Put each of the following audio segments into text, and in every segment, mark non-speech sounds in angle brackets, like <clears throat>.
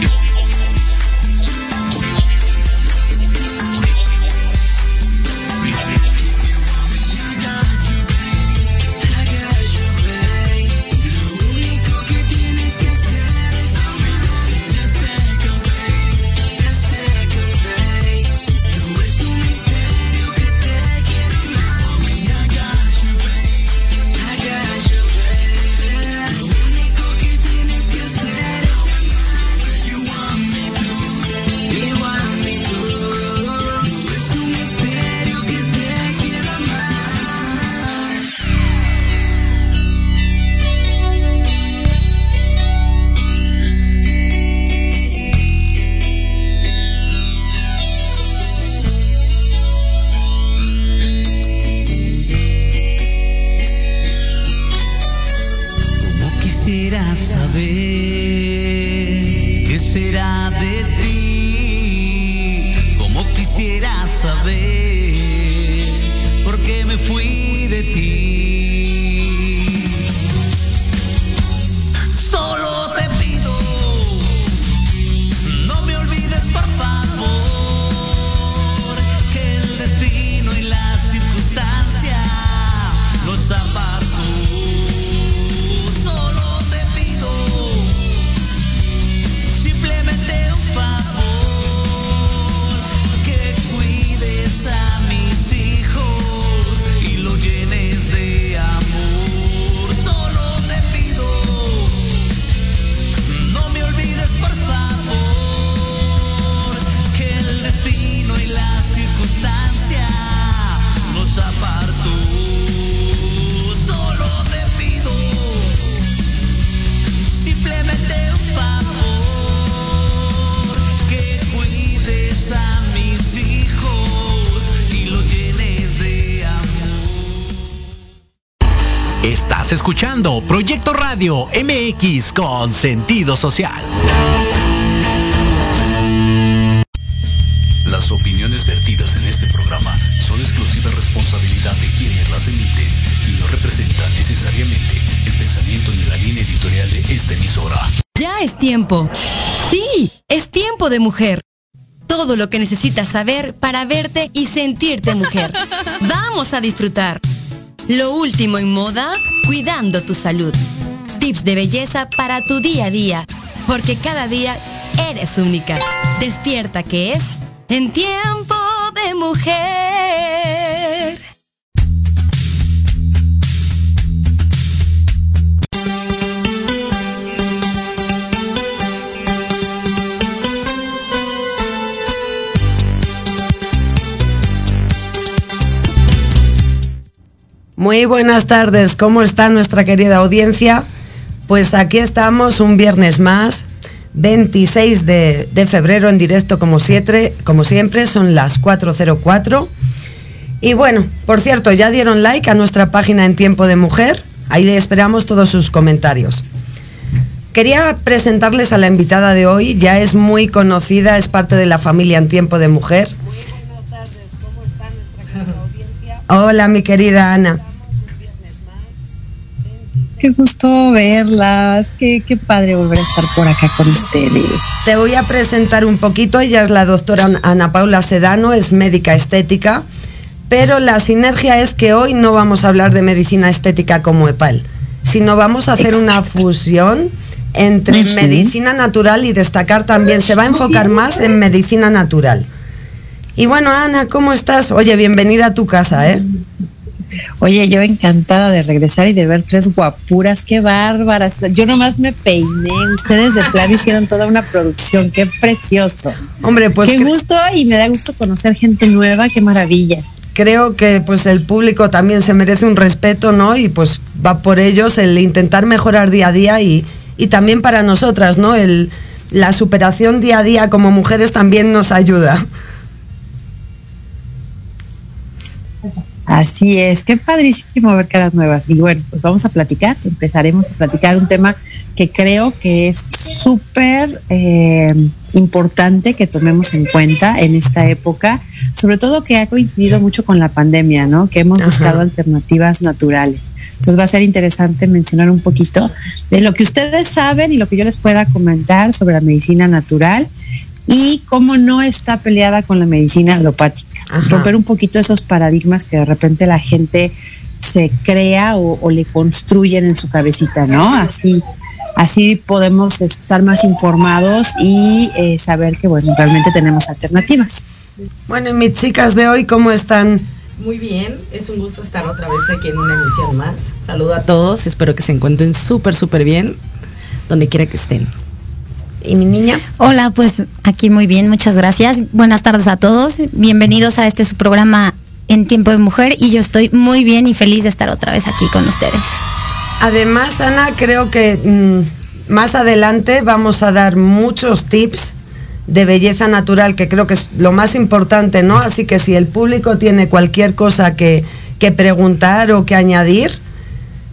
Yeah. Escuchando Proyecto Radio MX con sentido social. Las opiniones vertidas en este programa son exclusiva responsabilidad de quienes las emiten y no representan necesariamente el pensamiento ni la línea editorial de esta emisora. Ya es tiempo. Sí, es tiempo de mujer todo lo que necesitas saber para verte y sentirte mujer. <laughs> Vamos a disfrutar. Lo último en moda, cuidando tu salud. Tips de belleza para tu día a día, porque cada día eres única. Despierta que es en tiempo de mujer. Muy buenas tardes, ¿cómo está nuestra querida audiencia? Pues aquí estamos un viernes más, 26 de, febrero en directo como siempre, como siempre, son las 4.04. Y bueno, por cierto, ya dieron like a nuestra página en Tiempo de Mujer, ahí esperamos todos sus comentarios. Quería presentarles a la invitada de hoy, ya es muy conocida, es parte de la familia en Tiempo de Mujer. Muy buenas tardes, ¿cómo está nuestra querida audiencia? Hola, mi querida Ana. Qué gusto verlas, qué, qué padre volver a estar por acá con ustedes. Te voy a presentar un poquito, ella es la doctora Ana Paula Sedano, es médica estética, pero la sinergia es que hoy no vamos a hablar de medicina estética como tal, sino vamos a hacer una fusión entre medicina natural y destacar también, se va a enfocar más en medicina natural. Y bueno, Ana, ¿cómo estás? Oye, bienvenida a tu casa, ¿eh? Oye, yo encantada de regresar y de ver tres guapuras, qué bárbaras. Yo nomás me peiné, ustedes de plan hicieron toda una producción, qué precioso. Hombre, pues qué gusto y me da gusto conocer gente nueva, qué maravilla. Creo que pues el público también se merece un respeto, ¿no? Y pues va por ellos el intentar mejorar día a día y, y también para nosotras, ¿no? El, la superación día a día como mujeres también nos ayuda. Así es, qué padrísimo ver caras nuevas. Y bueno, pues vamos a platicar, empezaremos a platicar un tema que creo que es súper eh, importante que tomemos en cuenta en esta época, sobre todo que ha coincidido mucho con la pandemia, ¿no? Que hemos buscado alternativas naturales. Entonces va a ser interesante mencionar un poquito de lo que ustedes saben y lo que yo les pueda comentar sobre la medicina natural y cómo no está peleada con la medicina alopática. Romper un poquito esos paradigmas que de repente la gente se crea o, le construyen en su cabecita, ¿no? Así, así podemos estar más informados y eh, saber que, bueno, realmente tenemos alternativas. Bueno, y mis chicas de hoy, ¿cómo están? Muy bien, es un gusto estar otra vez aquí en una emisión más. Saludo a todos, espero que se encuentren súper, súper bien, donde quiera que estén. ¿Y mi niña? Hola, pues aquí muy bien, muchas gracias. Buenas tardes a todos. Bienvenidos a este su programa En Tiempo de Mujer y yo estoy muy bien y feliz de estar otra vez aquí con ustedes. Además, Ana, creo que mm, más adelante vamos a dar muchos tips de belleza natural, que creo que es lo más importante, ¿no? Así que si el público tiene cualquier cosa que, que preguntar o que añadir,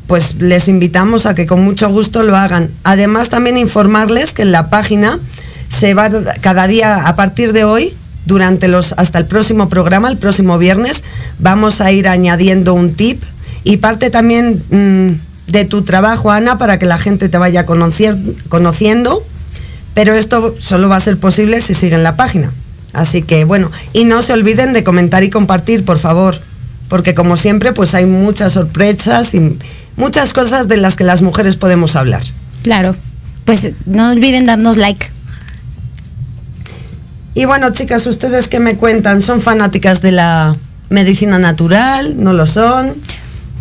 pues les invitamos a que con mucho gusto lo hagan. Además también informarles que en la página se va cada día a partir de hoy durante los hasta el próximo programa, el próximo viernes, vamos a ir añadiendo un tip y parte también mm, de tu trabajo, Ana, para que la gente te vaya conociendo, pero esto solo va a ser posible si siguen la página. Así que bueno, y no se olviden de comentar y compartir, por favor, porque como siempre, pues hay muchas sorpresas y, muchas cosas de las que las mujeres podemos hablar. Claro, pues no olviden darnos like. Y bueno, chicas, ¿ustedes qué me cuentan? ¿Son fanáticas de la medicina natural? ¿No lo son?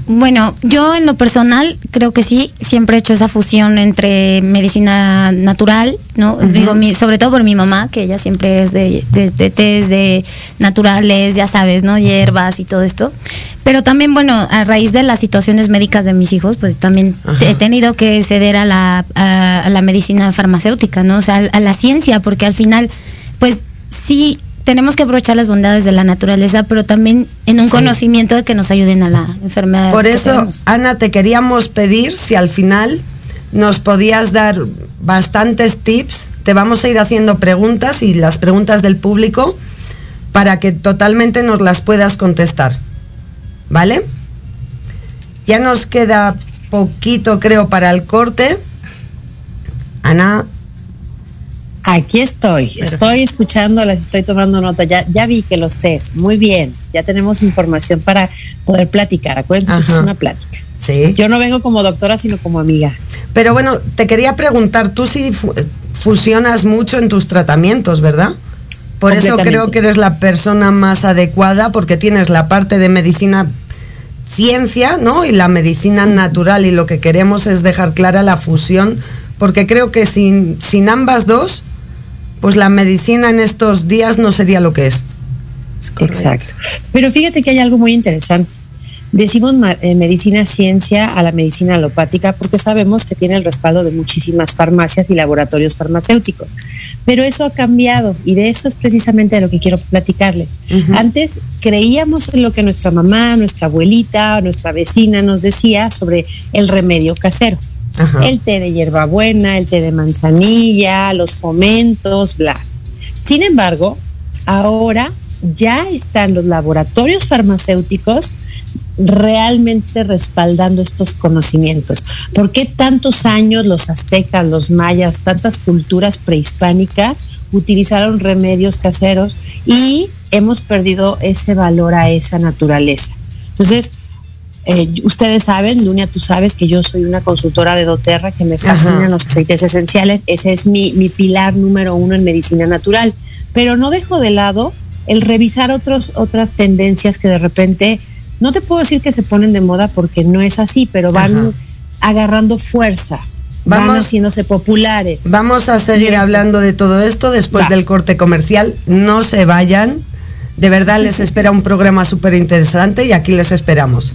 Bueno, yo en lo personal creo que sí, siempre he hecho esa fusión entre medicina natural, ¿no? Digo, sobre todo por mi mamá, que ella siempre es de, de, de de naturales, ya sabes, ¿no? Hierbas y todo esto. Pero también, bueno, a raíz de las situaciones médicas de mis hijos, pues también he tenido que ceder a la, a, la medicina farmacéutica, ¿no? O sea, a la ciencia, porque al final, pues sí tenemos que aprovechar las bondades de la naturaleza, pero también en un conocimiento de que nos ayuden a la enfermedad. Por eso, Ana, te queríamos pedir si al final nos podías dar bastantes tips. Te vamos a ir haciendo preguntas y las preguntas del público para que totalmente nos las puedas contestar. ¿Vale? Ya nos queda poquito, creo, para el corte. Ana, Aquí estoy, estoy escuchándolas, estoy tomando nota. Ya, ya vi que los test, muy bien, ya tenemos información para poder platicar. Acuérdense que es una plática. Sí. Yo no vengo como doctora, sino como amiga. Pero bueno, te quería preguntar, tú sí fusionas mucho en tus tratamientos, ¿verdad? Por eso creo que eres la persona más adecuada porque tienes la parte de medicina ciencia, ¿no? Y la medicina natural y lo que queremos es dejar clara la fusión porque creo que sin, sin ambas dos pues la medicina en estos días no sería lo que es. Exacto. Pero fíjate que hay algo muy interesante. Decimos eh, medicina ciencia a la medicina alopática porque sabemos que tiene el respaldo de muchísimas farmacias y laboratorios farmacéuticos. Pero eso ha cambiado y de eso es precisamente de lo que quiero platicarles. Antes creíamos en lo que nuestra mamá, nuestra abuelita, nuestra vecina nos decía sobre el remedio casero el té de hierbabuena, el té de manzanilla, los fomentos, bla. Sin embargo, ahora ya están los laboratorios farmacéuticos realmente respaldando estos conocimientos. ¿Por qué tantos años los aztecas, los mayas, tantas culturas prehispánicas utilizaron remedios caseros y hemos perdido ese valor a esa naturaleza? Entonces, eh, ustedes saben, Dunia, tú sabes que yo soy una consultora de doTERRA, que me fascinan los aceites esenciales. Ese es mi, mi pilar número uno en medicina natural. Pero no dejo de lado el revisar otros, otras tendencias que de repente, no te puedo decir que se ponen de moda porque no es así, pero van agarrando fuerza. Vamos, van haciéndose populares. Vamos a seguir hablando de todo esto después del corte comercial. No se vayan. De verdad les espera un programa súper interesante y aquí les esperamos.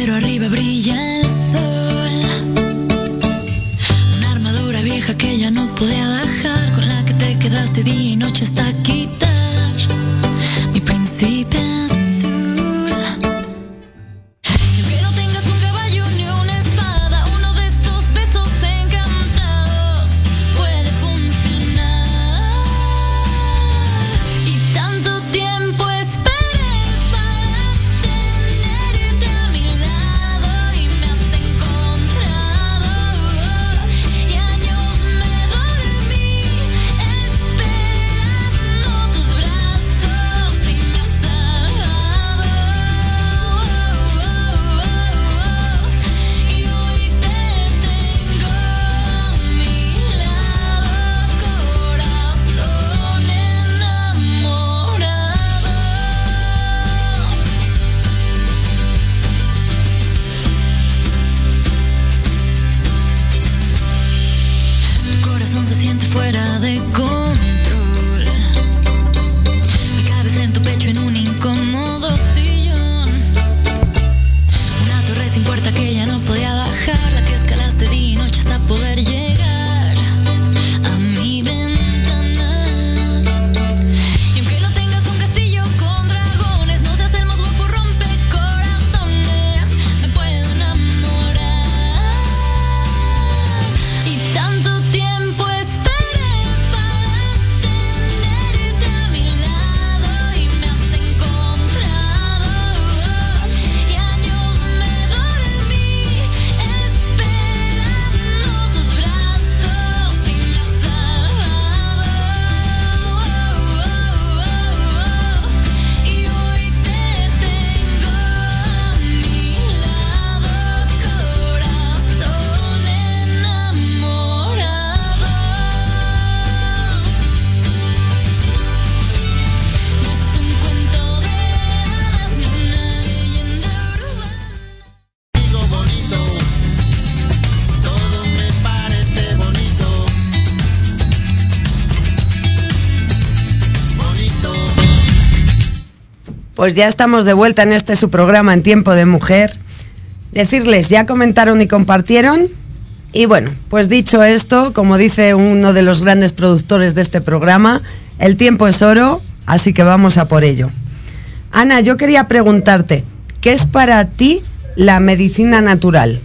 Pero arriba brilla Pues ya estamos de vuelta en este su programa en tiempo de mujer. Decirles, ya comentaron y compartieron. Y bueno, pues dicho esto, como dice uno de los grandes productores de este programa, el tiempo es oro, así que vamos a por ello. Ana, yo quería preguntarte, ¿qué es para ti la medicina natural?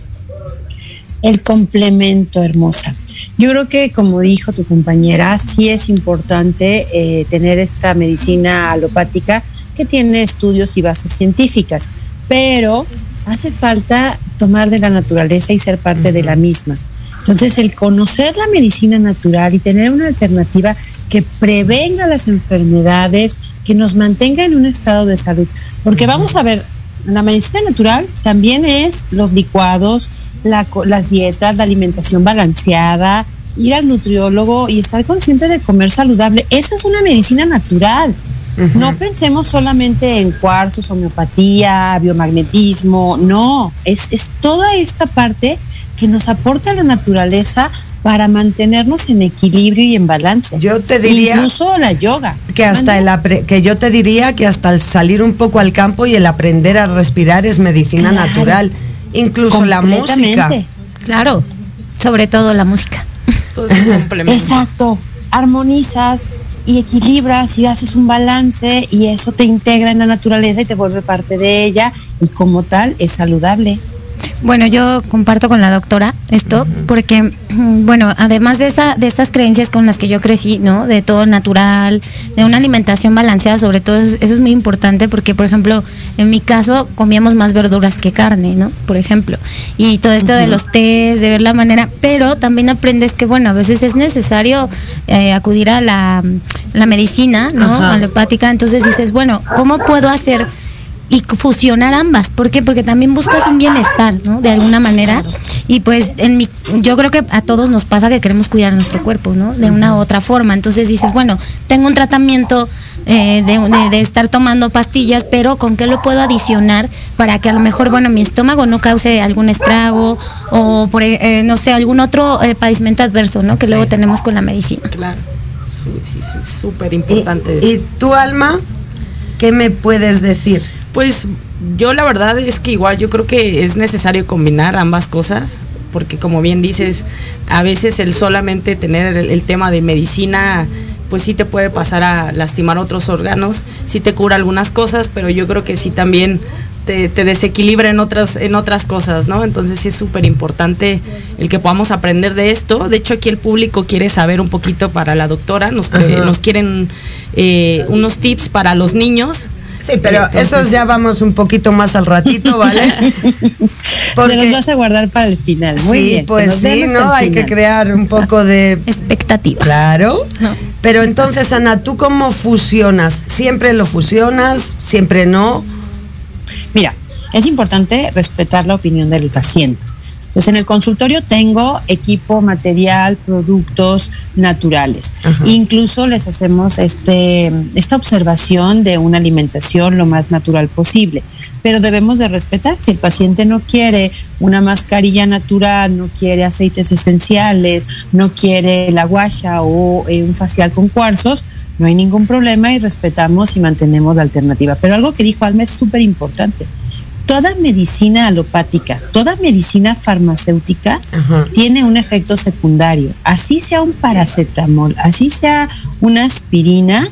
El complemento, hermosa. Yo creo que, como dijo tu compañera, sí es importante eh, tener esta medicina alopática que tiene estudios y bases científicas, pero hace falta tomar de la naturaleza y ser parte de la misma. Entonces, el conocer la medicina natural y tener una alternativa que prevenga las enfermedades, que nos mantenga en un estado de salud. Porque vamos a ver, la medicina natural también es los licuados, la las dietas, la alimentación balanceada, ir al nutriólogo y estar consciente de comer saludable. Eso es una medicina natural. No pensemos solamente en cuarzos, homeopatía, biomagnetismo, no, es, es toda esta parte que nos aporta la naturaleza para mantenernos en equilibrio y en balance. Yo te diría Incluso la yoga. que hasta el apre- que yo te diría que hasta el salir un poco al campo y el aprender a respirar es medicina Claro. natural. Incluso la música. Claro, sobre todo la música. Todo es <laughs> un complemento. Exacto. Armonizas y equilibras y haces un balance y eso te integra en la naturaleza y te vuelve parte de ella y como tal es saludable. Bueno, yo comparto con la doctora esto, porque, mm, bueno, además de, esta, de estas creencias con las que yo crecí, ¿no? De todo natural, de una alimentación balanceada, sobre todo, es- eso es muy importante porque, por ejemplo, en mi caso comíamos más verduras que carne, ¿no? Por ejemplo. Y todo esto de los tés, de ver la manera, pero también aprendes que, bueno, a veces es necesario eh, acudir a la, la medicina, ¿no? Ajá. Alopática, entonces dices, bueno, ¿cómo puedo hacer y fusionar ambas. ¿Por qué? Porque también buscas un bienestar, ¿no? De alguna manera. Y pues en mi, yo creo que a todos nos pasa que queremos cuidar nuestro cuerpo, ¿no? De una u otra forma. Entonces dices, bueno, tengo un tratamiento eh, de, estar tomando pastillas, pero ¿con qué lo puedo adicionar para que a lo mejor, bueno, mi estómago no cause algún estrago o, por, eh, no sé, algún otro eh, padecimiento adverso, ¿no? Que luego tenemos con la medicina. Claro, sí, sí, súper importante. ¿Y, ¿Y tu alma? ¿Qué me puedes decir? Pues yo la verdad es que igual yo creo que es necesario combinar ambas cosas, porque como bien dices, a veces el solamente tener el, tema de medicina pues sí te puede pasar a lastimar otros órganos, sí te cura algunas cosas, pero yo creo que sí también te, desequilibra en otras, en otras cosas, ¿no? Entonces sí es súper importante el que podamos aprender de esto. De hecho, aquí el público quiere saber un poquito para la doctora, nos, nos quieren eh, unos tips para los niños Sí, pero esos ya vamos un poquito más al ratito, ¿vale? <laughs> Porque, Se los vas a guardar para el final. Muy sí, pues sí, ¿no? Hay que crear un poco de <laughs> expectativa. Claro. Pero entonces, Ana, ¿tú cómo fusionas? ¿Siempre lo fusionas? ¿Siempre no? Mira, es importante respetar la opinión del paciente. Pues en el consultorio tengo equipo, material, productos naturales. Incluso les hacemos este, esta observación de una alimentación lo más natural posible. Pero debemos de respetar. Si el paciente no quiere una mascarilla natural, no quiere aceites esenciales, no quiere la guasha o eh, un facial con cuarzos, no hay ningún problema y respetamos y mantenemos la alternativa. Pero algo que dijo Alma es súper importante toda medicina alopática, toda medicina farmacéutica tiene un efecto secundario. Así sea un paracetamol, así sea una aspirina,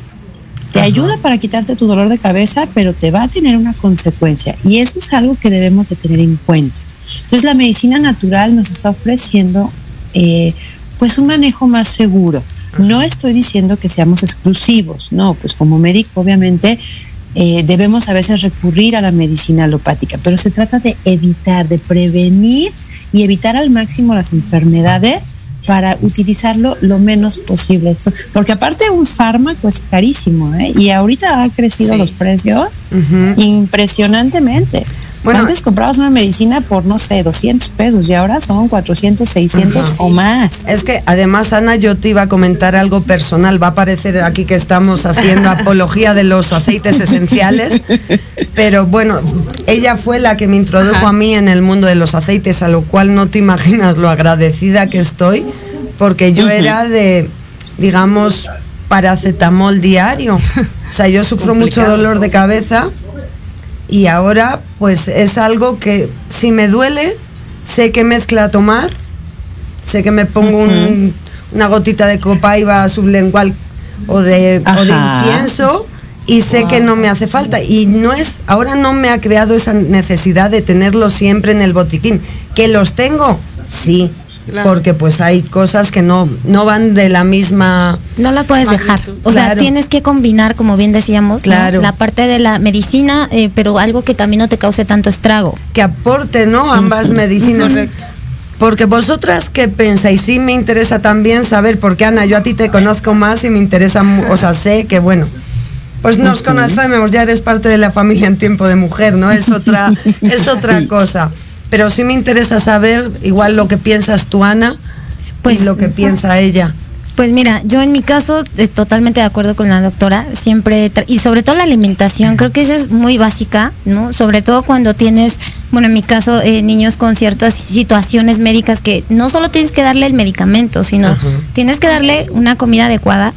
te ayuda para quitarte tu dolor de cabeza, pero te va a tener una consecuencia. Y eso es algo que debemos de tener en cuenta. Entonces la medicina natural nos está ofreciendo eh, pues un manejo más seguro. No estoy diciendo que seamos exclusivos, no, pues como médico obviamente eh, debemos a veces recurrir a la medicina alopática, pero se trata de evitar, de prevenir y evitar al máximo las enfermedades para utilizarlo lo menos posible. Estos, porque aparte un fármaco es carísimo, ¿eh? y ahorita han crecido los precios impresionantemente. Bueno, antes comprabas una medicina por, no sé, 200 pesos y ahora son 400, 600 o más. Es que además, Ana, yo te iba a comentar algo personal. Va a parecer aquí que estamos haciendo <laughs> apología de los aceites esenciales, pero bueno, ella fue la que me introdujo a mí en el mundo de los aceites, a lo cual no te imaginas lo agradecida que estoy, porque yo era de, digamos, paracetamol diario. O sea, yo sufro mucho dolor de cabeza y ahora pues es algo que si me duele, sé qué mezcla tomar, sé que me pongo una gotita de copaiba sublingual o de, o de incienso y sé que no me hace falta. Y no es ahora no me ha creado esa necesidad de tenerlo siempre en el botiquín. Que los tengo sí porque pues hay cosas que no, no van de la misma... No la puedes dejar. O sea, tienes que combinar, como bien decíamos, la parte de la medicina, eh, pero algo que también no te cause tanto estrago. Que aporte, ¿no? Ambas medicinas. Porque vosotras qué pensáis, sí me interesa también saber, porque Ana, yo a ti te conozco más y me interesa, o sea, sé que bueno, pues nos conocemos, ya eres parte de la familia en tiempo de mujer, ¿no? Es otra, es otra <laughs> cosa pero sí me interesa saber igual lo que piensas tú, Ana, pues, y lo que piensa ella. Pues mira, yo en mi caso eh, totalmente de acuerdo con la doctora, siempre y sobre todo la alimentación, creo que esa es muy básica, ¿no? Sobre todo cuando tienes, bueno, en mi caso eh, niños con ciertas situaciones médicas que no solo tienes que darle el medicamento, sino tienes que darle una comida adecuada,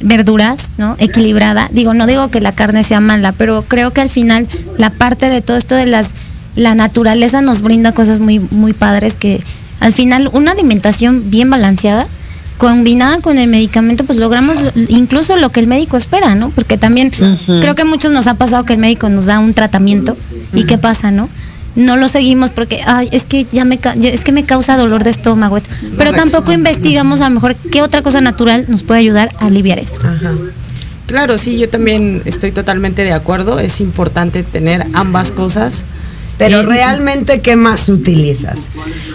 verduras, ¿no? Equilibrada. Digo, no digo que la carne sea mala, pero creo que al final la parte de todo esto de las la naturaleza nos brinda cosas muy, muy padres que al final una alimentación bien balanceada, combinada con el medicamento, pues logramos incluso lo que el médico espera, ¿no? Porque también creo que a muchos nos ha pasado que el médico nos da un tratamiento y qué pasa, ¿no? No lo seguimos porque ay, es que ya me es que me causa dolor de estómago esto. Pero tampoco investigamos a lo mejor qué otra cosa natural nos puede ayudar a aliviar esto. Claro, sí, yo también estoy totalmente de acuerdo. Es importante tener ambas cosas pero realmente, ¿qué más utilizas?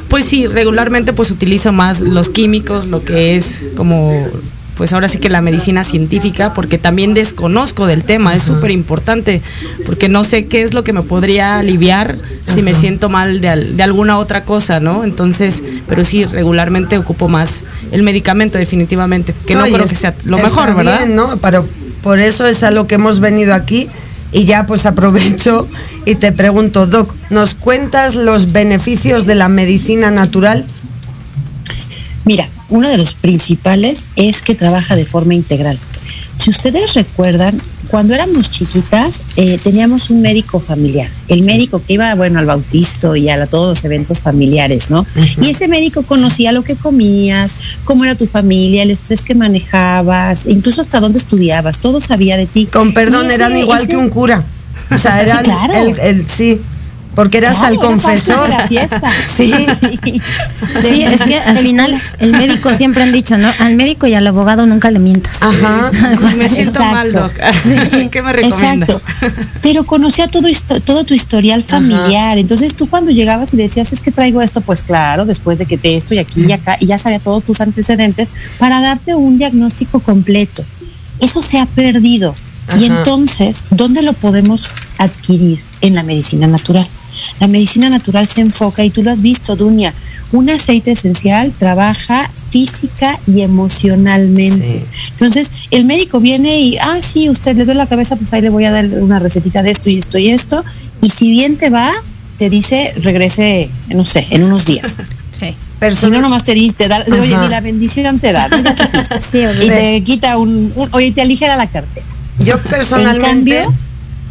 Pues sí, regularmente pues utilizo más los químicos, lo que es como pues ahora sí que la medicina científica, porque también desconozco del tema, es súper importante, porque no sé qué es lo que me podría aliviar si me siento mal de, de, alguna otra cosa, ¿no? Entonces, pero sí, regularmente ocupo más el medicamento definitivamente, que no, creo que sea lo mejor, ¿verdad? Bien, ¿no? Pero por eso es a lo que hemos venido aquí. Y ya pues <laughs> aprovecho y te pregunto, Doc, ¿nos cuentas los beneficios de la medicina natural? Mira, uno de los principales es que trabaja de forma integral. Si ustedes recuerdan, cuando éramos chiquitas eh, teníamos un médico familiar, el médico que iba, bueno, al bautizo y a todos los eventos familiares, ¿no? Y ese médico conocía lo que comías, cómo era tu familia, el estrés que manejabas, incluso hasta dónde estudiabas, todo sabía de ti. Con perdón, eran igual que un cura. O sea, eran el, sí. Porque era hasta el confesor. la fiesta. <laughs> Sí. sí. es que al final el médico siempre han dicho, ¿no? Al médico y al abogado nunca le mientas. Ajá. me siento mal, Doc. <laughs> ¿Qué me recomienda? Exacto. Pero conocía todo, todo tu historial familiar. Entonces tú cuando llegabas y decías, es que traigo esto, pues claro, después de que te esto y aquí y acá, y ya sabía todos tus antecedentes, para darte un diagnóstico completo. Eso se ha perdido. Y entonces, ¿dónde lo podemos adquirir? En la medicina natural. La medicina natural se enfoca, y tú lo has visto, Dunia, un aceite esencial trabaja física y emocionalmente. Entonces, el médico viene y, ah, sí, usted le duele la cabeza, pues ahí le voy a dar una recetita de esto y esto y esto. Y si bien te va, te dice, regrese, no sé, en unos días. <laughs> Sí. Pero si no, nomás te dice, te da, oye, ni la bendición te da. <laughs> y te quita un, oye, te aligera la cartera. Yo personalmente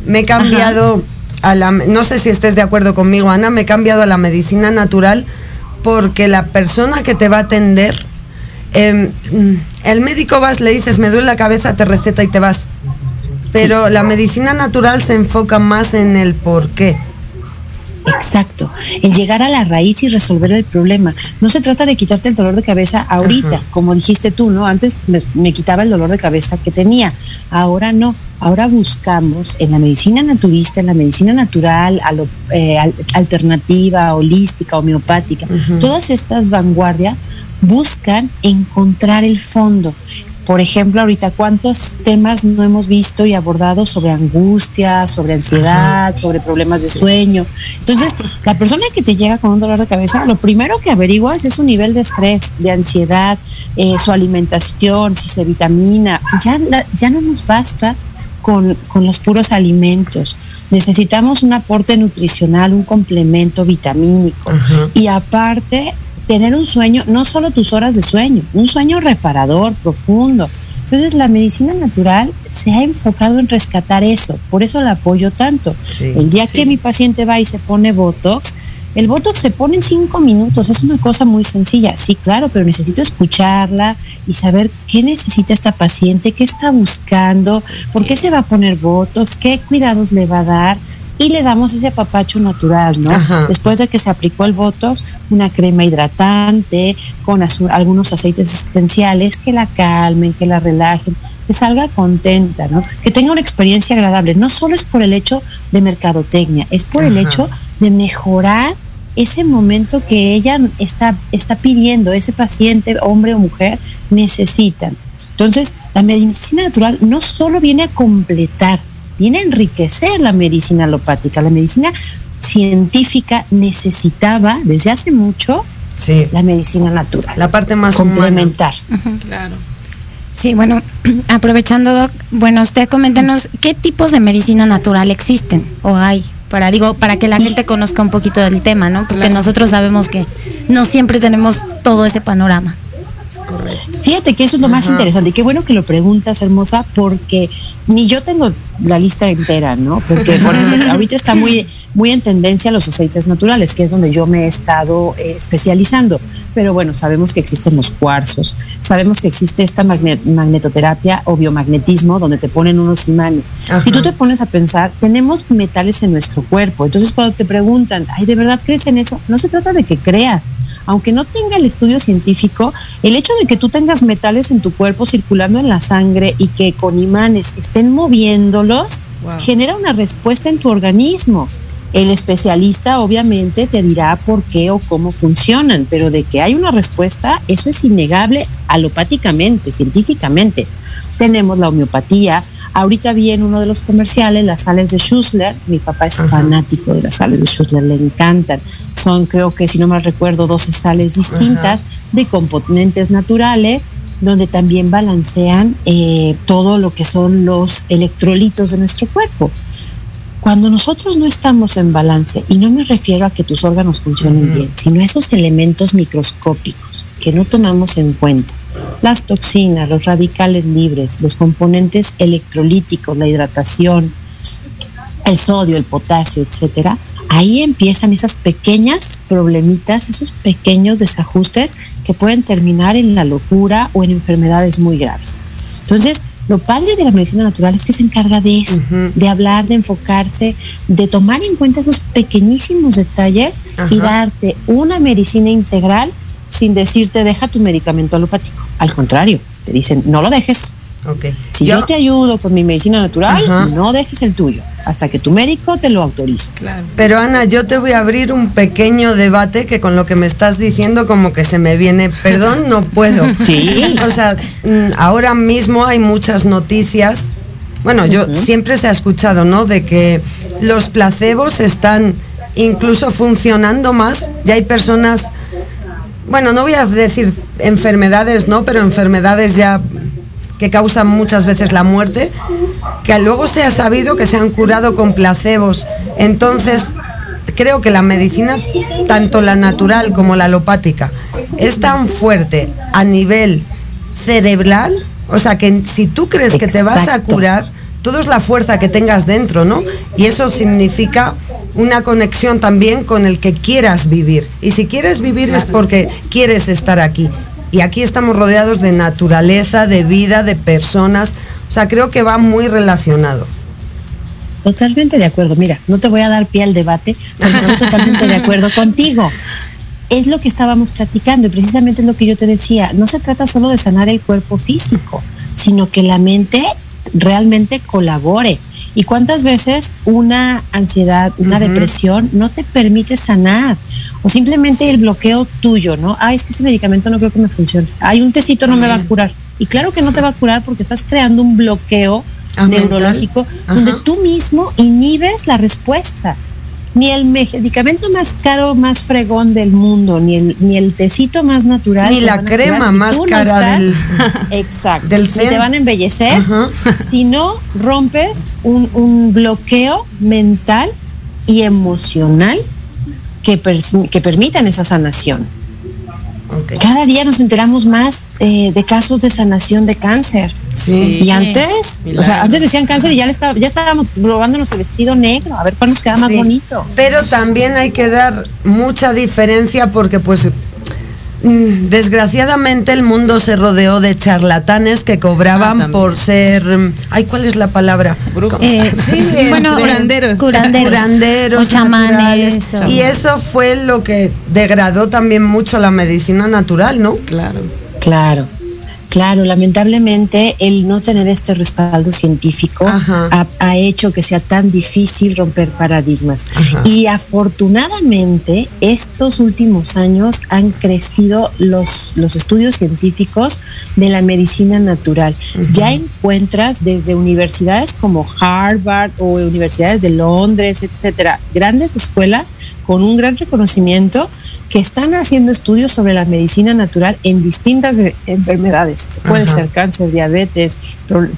me he cambiado no sé si estés de acuerdo conmigo, Ana, me he cambiado a la medicina natural porque la persona que te va a atender, em, el médico vas, le dices, me duele la cabeza, te receta y te vas. Pero la medicina natural se enfoca más en el por qué. Exacto, en llegar a la raíz y resolver el problema. No se trata de quitarte el dolor de cabeza ahorita, como dijiste tú, ¿no? Antes me, quitaba el dolor de cabeza que tenía, ahora no. Ahora buscamos en la medicina naturista, en la medicina natural, eh, alternativa, holística, homeopática, todas estas vanguardias buscan encontrar el fondo, por ejemplo, ahorita cuántos temas no hemos visto y abordado sobre angustia, sobre ansiedad, sobre problemas de sueño. Entonces, la persona que te llega con un dolor de cabeza, lo primero que averiguas es su nivel de estrés, de ansiedad, eh, su alimentación, si se vitamina. Ya, ya no nos basta con, los puros alimentos. Necesitamos un aporte nutricional, un complemento vitamínico. Y aparte, tener un sueño, no solo tus horas de sueño, un sueño reparador, profundo. Entonces la medicina natural se ha enfocado en rescatar eso, por eso la apoyo tanto. el día que mi paciente va y se pone Botox, el Botox se pone en cinco minutos, es una cosa muy sencilla, sí, claro, pero necesito escucharla y saber qué necesita esta paciente, qué está buscando, por qué se va a poner Botox, qué cuidados le va a dar y le damos ese apapacho natural, ¿no? Después de que se aplicó el Botox, una crema hidratante con algunos aceites esenciales que la calmen, que la relajen, que salga contenta, ¿no? Que tenga una experiencia agradable. No solo es por el hecho de mercadotecnia, es por el hecho de mejorar ese momento que ella está, está pidiendo, ese paciente, hombre o mujer, necesitan. Entonces, la medicina natural no solo viene a completar, viene a enriquecer la medicina alopática. La medicina científica necesitaba desde hace mucho la medicina natural. La parte más complementar. Claro. Sí, bueno, <clears throat> aprovechando, Doc, bueno, usted coméntenos qué tipos de medicina natural existen o hay para digo para que la gente conozca un poquito del tema, ¿no? Porque nosotros sabemos que no siempre tenemos todo ese panorama. Fíjate que eso es lo más interesante. Y qué bueno que lo preguntas, hermosa, porque ni yo tengo la lista entera, ¿no? Porque ahorita está muy, muy en tendencia los aceites naturales, que es donde yo me he estado eh, especializando. Pero bueno, sabemos que existen los cuarzos, sabemos que existe esta magnetoterapia o biomagnetismo, donde te ponen unos imanes. Si tú te pones a pensar, tenemos metales en nuestro cuerpo. Entonces, cuando te preguntan, ay, ¿de verdad crees en eso? No se trata de que creas. Aunque no tenga el estudio científico, el hecho de que tú tengas metales en tu cuerpo circulando en la sangre y que con imanes estén moviéndolos, genera una respuesta en tu organismo. El especialista obviamente te dirá por qué o cómo funcionan, pero de que hay una respuesta, eso es innegable alopáticamente, científicamente. Tenemos la homeopatía. Ahorita vi en uno de los comerciales las sales de Schussler. Mi papá es fanático de las sales de Schussler, le encantan. Son, creo que si no mal recuerdo, 12 sales distintas de componentes naturales donde también balancean eh, todo lo que son los electrolitos de nuestro cuerpo. Cuando nosotros no estamos en balance, y no me refiero a que tus órganos funcionen bien, sino a esos elementos microscópicos que no tomamos en cuenta, las toxinas, los radicales libres, los componentes electrolíticos, la hidratación, el sodio, el potasio, etcétera, ahí empiezan esas pequeñas problemitas, esos pequeños desajustes que pueden terminar en la locura o en enfermedades muy graves. Entonces, lo padre de la medicina natural es que se encarga de eso, de hablar, de enfocarse, de tomar en cuenta esos pequeñísimos detalles y darte una medicina integral sin decirte deja tu medicamento alopático. Al contrario, te dicen no lo dejes. Si yo, te ayudo con mi medicina natural, no dejes el tuyo hasta que tu médico te lo autorice. Pero Ana, yo te voy a abrir un pequeño debate que con lo que me estás diciendo como que se me viene, perdón, no puedo. <laughs> Sí. O sea, mm, ahora mismo hay muchas noticias. Bueno, yo siempre se ha escuchado, ¿no? De que los placebos están incluso funcionando más. Ya hay personas, bueno, no voy a decir enfermedades, ¿no? Pero enfermedades ya que causan muchas veces la muerte, que luego se ha sabido que se han curado con placebos. Entonces, creo que la medicina, tanto la natural como la alopática, es tan fuerte a nivel cerebral, o sea que si tú crees que te vas a curar, todo es la fuerza que tengas dentro, ¿no? Y eso significa una conexión también con el que quieras vivir. Y si quieres vivir es porque quieres estar aquí y aquí estamos rodeados de naturaleza, de vida, de personas. O sea, creo que va muy relacionado. Totalmente de acuerdo. Mira, no te voy a dar pie al debate, porque estoy <laughs> totalmente de acuerdo contigo. Es lo que estábamos platicando y precisamente es lo que yo te decía. No se trata solo de sanar el cuerpo físico, sino que la mente realmente colabore. ¿Y cuántas veces una ansiedad, una depresión no te permite sanar? O simplemente el bloqueo tuyo, ¿no? Ay, es que ese medicamento no creo que me funcione. Ay, un tecito no me va a curar. Y claro que no te va a curar porque estás creando un bloqueo neurológico donde tú mismo inhibes la respuesta ni el medicamento más caro, más fregón del mundo, ni el, ni el tecito más natural. Ni la crema más cara del, <laughs> exacto, del te van a embellecer si no rompes un, un bloqueo mental y emocional que, que permitan esa sanación. Cada día nos enteramos más eh, de casos de sanación de cáncer. Sí. Y antes, o sea, antes decían cáncer y ya, le estaba, ya estábamos probándonos el vestido negro, a ver cuál nos queda más bonito. Pero también hay que dar mucha diferencia porque pues desgraciadamente el mundo se rodeó de charlatanes que cobraban Ah, por ser ay cuál es la palabra Eh, <laughs> Sí, bueno, curanderos. curanderos, curanderos, o chamanes, y eso fue lo que degradó también mucho la medicina natural no Claro. Claro, claro, lamentablemente el no tener este respaldo científico ha, ha hecho que sea tan difícil romper paradigmas. Ajá. Y afortunadamente estos últimos años han crecido los, los estudios científicos de la medicina natural. Ya encuentras desde universidades como Harvard o universidades de Londres, etcétera, grandes escuelas con un gran reconocimiento que están haciendo estudios sobre la medicina natural en distintas eh, enfermedades. Puede Ajá. ser cáncer, diabetes,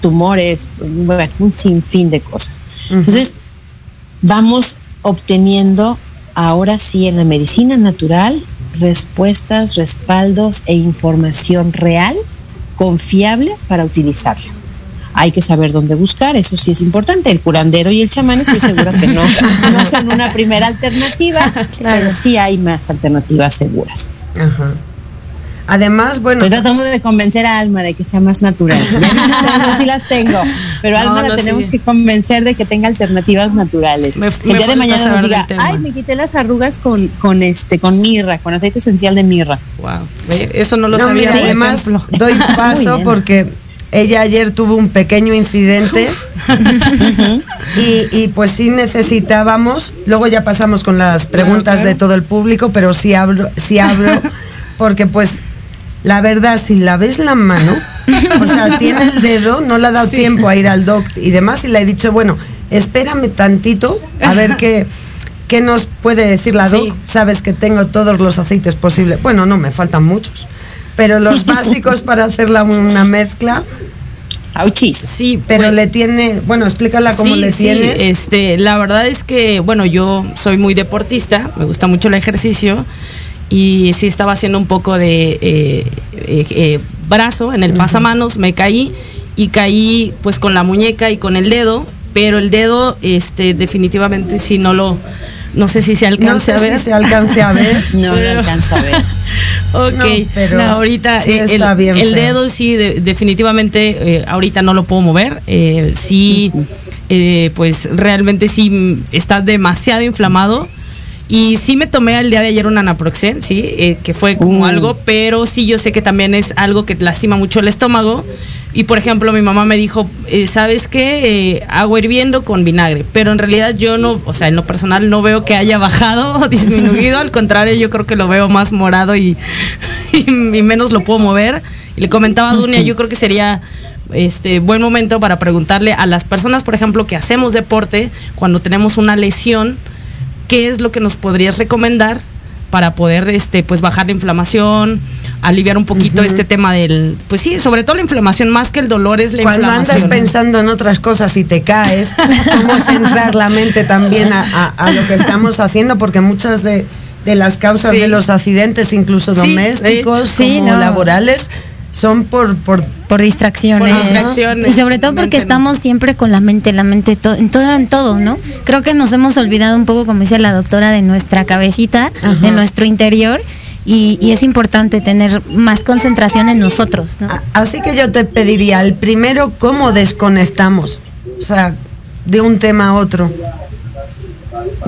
tumores, bueno, un sinfín de cosas. Entonces, vamos obteniendo ahora sí en la medicina natural respuestas, respaldos e información real, confiable para utilizarla. Hay que saber dónde buscar, eso sí es importante. El curandero y el chamán estoy segura que no, <laughs> no son una primera alternativa, <laughs> pero sí hay más alternativas seguras. Ajá. además bueno Estoy tratando de convencer a Alma de que sea más natural. <laughs> No sí las tengo, pero No, Alma la tenemos sí. que convencer de que tenga alternativas naturales. Me- el me día de mañana nos diga, ay, me quité las arrugas con, con este, con mirra, con aceite esencial de mirra. Wow. Eso no lo No, sabía. mira, además doy paso porque ella ayer tuvo un pequeño incidente <laughs> y, y, pues sí necesitábamos, luego ya pasamos con las preguntas claro. de todo el público, pero sí abro, sí abro, <laughs> porque pues la verdad, si la ves la mano, o sea, tiene el dedo, no le ha dado tiempo a ir al doc y demás, y le he dicho, bueno, espérame tantito, a ver qué, qué nos puede decir la doc. Sí. Sabes que tengo todos los aceites posibles. Bueno, no, me faltan muchos, pero los <laughs> básicos para hacer la- una mezcla, Auchis. Sí, pero pues- le tiene, bueno, explícala cómo Sí, le sí, tienes. este, la verdad es que, bueno, yo soy muy deportista, me gusta mucho el ejercicio y sí estaba haciendo un poco de eh, eh, eh, brazo en el pasamanos, me caí y caí pues con la muñeca y con el dedo, pero el dedo, este, definitivamente sí no lo, no sé si se no alcance sé a ver. si se alcance a ver. <laughs> No lo alcanzo a ver. <laughs> Ok, No, pero No, ahorita sí eh, está el, bien el dedo sí, de- definitivamente eh, ahorita no lo puedo mover. eh, sí, eh, pues realmente sí está demasiado inflamado. Y sí me tomé el día de ayer un anaproxen, sí, eh, que fue como Uh. algo, pero sí yo sé que también es algo que lastima mucho el estómago. Y por ejemplo, mi mamá me dijo, eh, ¿sabes qué? Eh, agua hirviendo con vinagre. Pero en realidad yo no, o sea, en lo personal no veo que haya bajado <laughs> o disminuido. Al contrario, yo creo que lo veo más morado y, <laughs> y, menos lo puedo mover. Y le comentaba a Dunia, yo creo que sería este buen momento para preguntarle a las personas, por ejemplo, que hacemos deporte, cuando tenemos una lesión, ¿qué es lo que nos podrías recomendar para poder este pues bajar la inflamación, aliviar un poquito este tema del pues sí, sobre todo la inflamación más que el dolor es la Cuando andas inflamación. pensando en otras cosas y te caes, cómo centrar la mente también a, a- a lo que estamos haciendo, porque muchas de, de las causas Sí. de los accidentes, incluso Sí, domésticos. Sí, como no. laborales, son por, por por distracciones. Por distracciones, Y sobre todo porque estamos siempre con la mente, la mente to- en todo, en todo, ¿no? Creo que nos hemos olvidado un poco, como dice la doctora, de nuestra cabecita, de nuestro interior. Y, y es importante tener más concentración en nosotros, ¿no? Así que yo te pediría, el primero, ¿cómo desconectamos? O sea, de un tema a otro.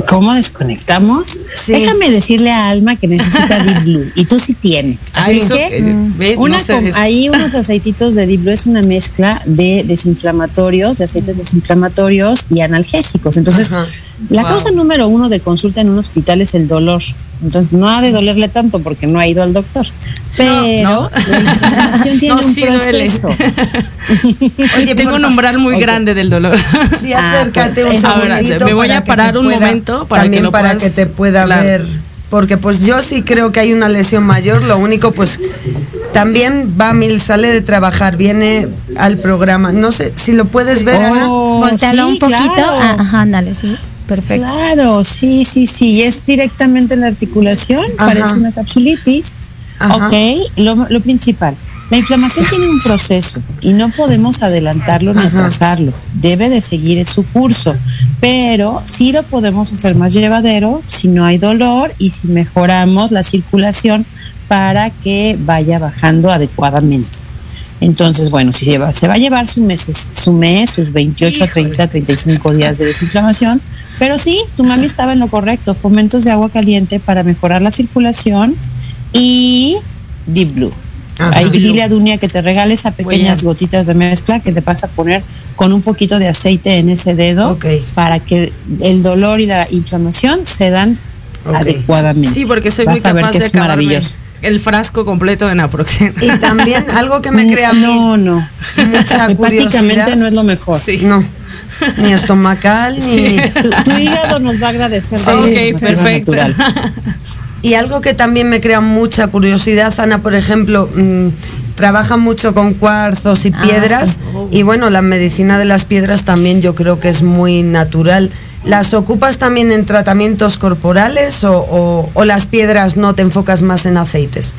¿Cómo desconectamos? Sí. Déjame decirle a Alma que necesita Deep Blue. Y tú sí tienes. Ay, Así que, que- ve, no una sé, es- ahí unos aceititos de Deep Blue es una mezcla de desinflamatorios, de aceites desinflamatorios y analgésicos. Entonces, Ajá. La Wow. causa número uno de consulta en un hospital es el dolor. Entonces, no ha de dolerle tanto porque no ha ido al doctor. Pero no. <laughs> la inflamación tiene No, un sí duele. proceso. <laughs> Oye, tengo un umbral muy grande del dolor. <laughs> Sí, Ah, acércate un ahora, me voy a que parar un momento para que también lo para puedas- que te pueda claro. ver. Porque pues yo sí creo que hay una lesión mayor, lo único pues también va Mil, sale de trabajar, viene al programa. No sé si lo puedes ver, Ana. Oh, Voltealo sí, un poquito. claro. Ah, Ajá, ándale, sí. Perfecto. Claro, sí, sí, sí, es directamente en la articulación, Ajá. parece una capsulitis. Ajá. Ok, lo, lo principal, la inflamación tiene un proceso y no podemos adelantarlo ni Ajá. atrasarlo, debe de seguir su curso, pero sí lo podemos hacer más llevadero si no hay dolor y si mejoramos la circulación para que vaya bajando adecuadamente. Entonces, bueno, si lleva, se va a llevar su mes, su mes, sus 28 a 30, 35 días de desinflamación, pero sí, tu mami estaba en lo correcto, fomentos de agua caliente para mejorar la circulación y Deep Blue. Ajá. Ahí dile a Dunia que te regale esas pequeñas gotitas de mezcla que te vas a poner con un poquito de aceite en ese dedo para que el dolor y la inflamación se dan adecuadamente. Sí, porque soy Vas muy a ver capaz que de es acabarme maravilloso. El frasco completo de Naproxen. Y también <laughs> algo que me crea a mí No, no. mucha <laughs> curiosidad. no es lo mejor. Sí. No, ni estomacal, ni... Tu, tu hígado nos va a agradecer. Sí, ok, perfecto. natural. <laughs> Y algo que también me crea mucha curiosidad, Ana, por ejemplo, mm, trabaja mucho con cuarzos y Ah, piedras. Y bueno, la medicina de las piedras también yo creo que es muy natural. ¿Las ocupas también en tratamientos corporales o, o- o las piedras no te enfocas más en aceites?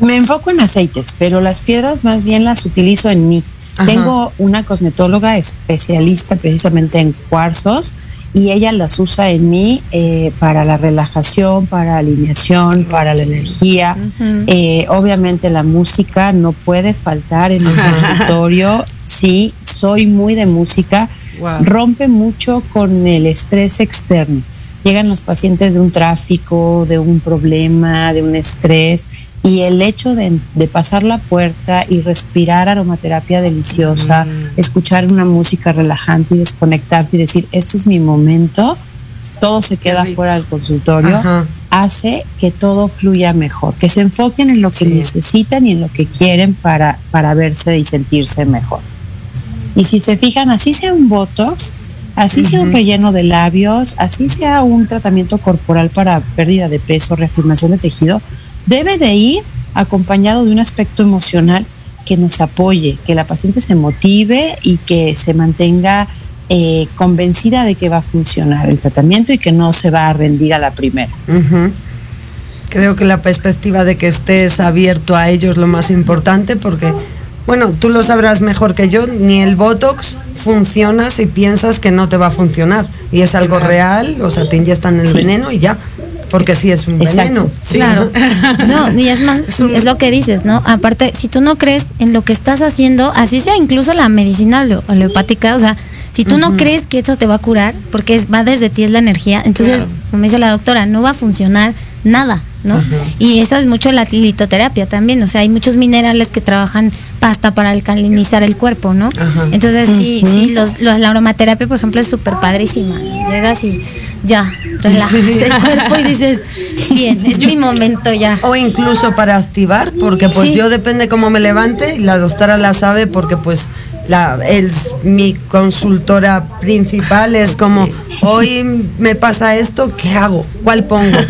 Me enfoco en aceites, pero las piedras más bien las utilizo en mí. Ajá. Tengo una cosmetóloga especialista precisamente en cuarzos y ella las usa en mí eh, para la relajación, para alineación, para la energía. Eh, obviamente la música no puede faltar en el consultorio. Sí, soy muy de música. Wow. Rompe mucho con el estrés externo. llegan los pacientes de un tráfico, de un problema, de un estrés, y el hecho de, de pasar la puerta y respirar aromaterapia deliciosa, escuchar una música relajante y desconectarte y decir, este es mi momento, todo se queda fuera del consultorio, Ajá. hace que todo fluya mejor, que se enfoquen en lo que Sí. necesitan y en lo que quieren para, para verse y sentirse mejor. Y si se fijan, así sea un Botox, así sea un relleno de labios, así sea un tratamiento corporal para pérdida de peso, reafirmación de tejido, debe de ir acompañado de un aspecto emocional que nos apoye, que la paciente se motive y que se mantenga eh, convencida de que va a funcionar el tratamiento y que no se va a rendir a la primera. Creo que la perspectiva de que estés abierto a ellos es lo más importante porque, bueno, tú lo sabrás mejor que yo, ni el Botox funciona si piensas que no te va a funcionar. Y es algo real, o sea, te inyectan el Sí. veneno y ya. Porque sí es un Exacto. veneno. Sí. Claro. <laughs> No, y es más, es lo que dices, ¿no? Aparte, si tú no crees en lo que estás haciendo, así sea incluso la medicina aleopática, o sea, si tú no crees que eso te va a curar, porque va desde ti es la energía, entonces, Claro. como dice la doctora, no va a funcionar nada, ¿no? Y eso es mucho la litoterapia también, o sea, hay muchos minerales que trabajan pasta para alcalinizar el cuerpo, ¿no? Ajá. Entonces, sí, sí, los, los- la aromaterapia, por ejemplo, es súper padrísima. Llegas y ya, relajas el cuerpo y dices, bien, es mi momento ya. O incluso para activar, porque pues Sí. yo depende cómo me levante, la doctora la sabe porque pues la, es mi consultora principal, es como, hoy me pasa esto, ¿qué hago? ¿Cuál pongo? <laughs>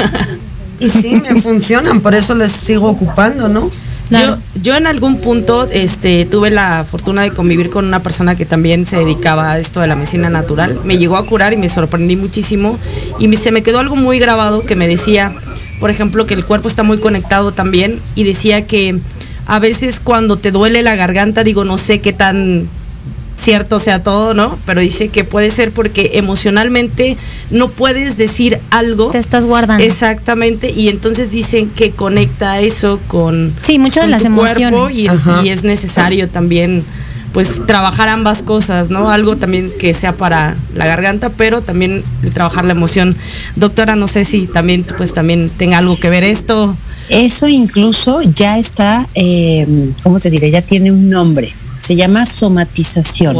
Y sí, me funcionan, por eso les sigo ocupando, ¿no? Yo, yo en algún punto este, tuve la fortuna de convivir con una persona que también se dedicaba a esto de la medicina natural. Me llegó a curar y me sorprendí muchísimo. Y se me quedó algo muy grabado que me decía, por ejemplo, que el cuerpo está muy conectado también. Y decía que a veces cuando te duele la garganta, digo, no sé qué tan cierto sea todo, ¿no? Pero dice que puede ser porque emocionalmente no puedes decir algo. Te estás guardando. Exactamente, y entonces dicen que conecta eso con, Sí, muchas de las tu emociones. cuerpo y, es necesario también pues trabajar ambas cosas, ¿no? Algo también que sea para la garganta, pero también el trabajar la emoción. Doctora, no sé si también pues también tenga algo que ver esto. Eso incluso ya está, eh, ¿cómo te diré? Ya tiene un nombre. Se llama somatización.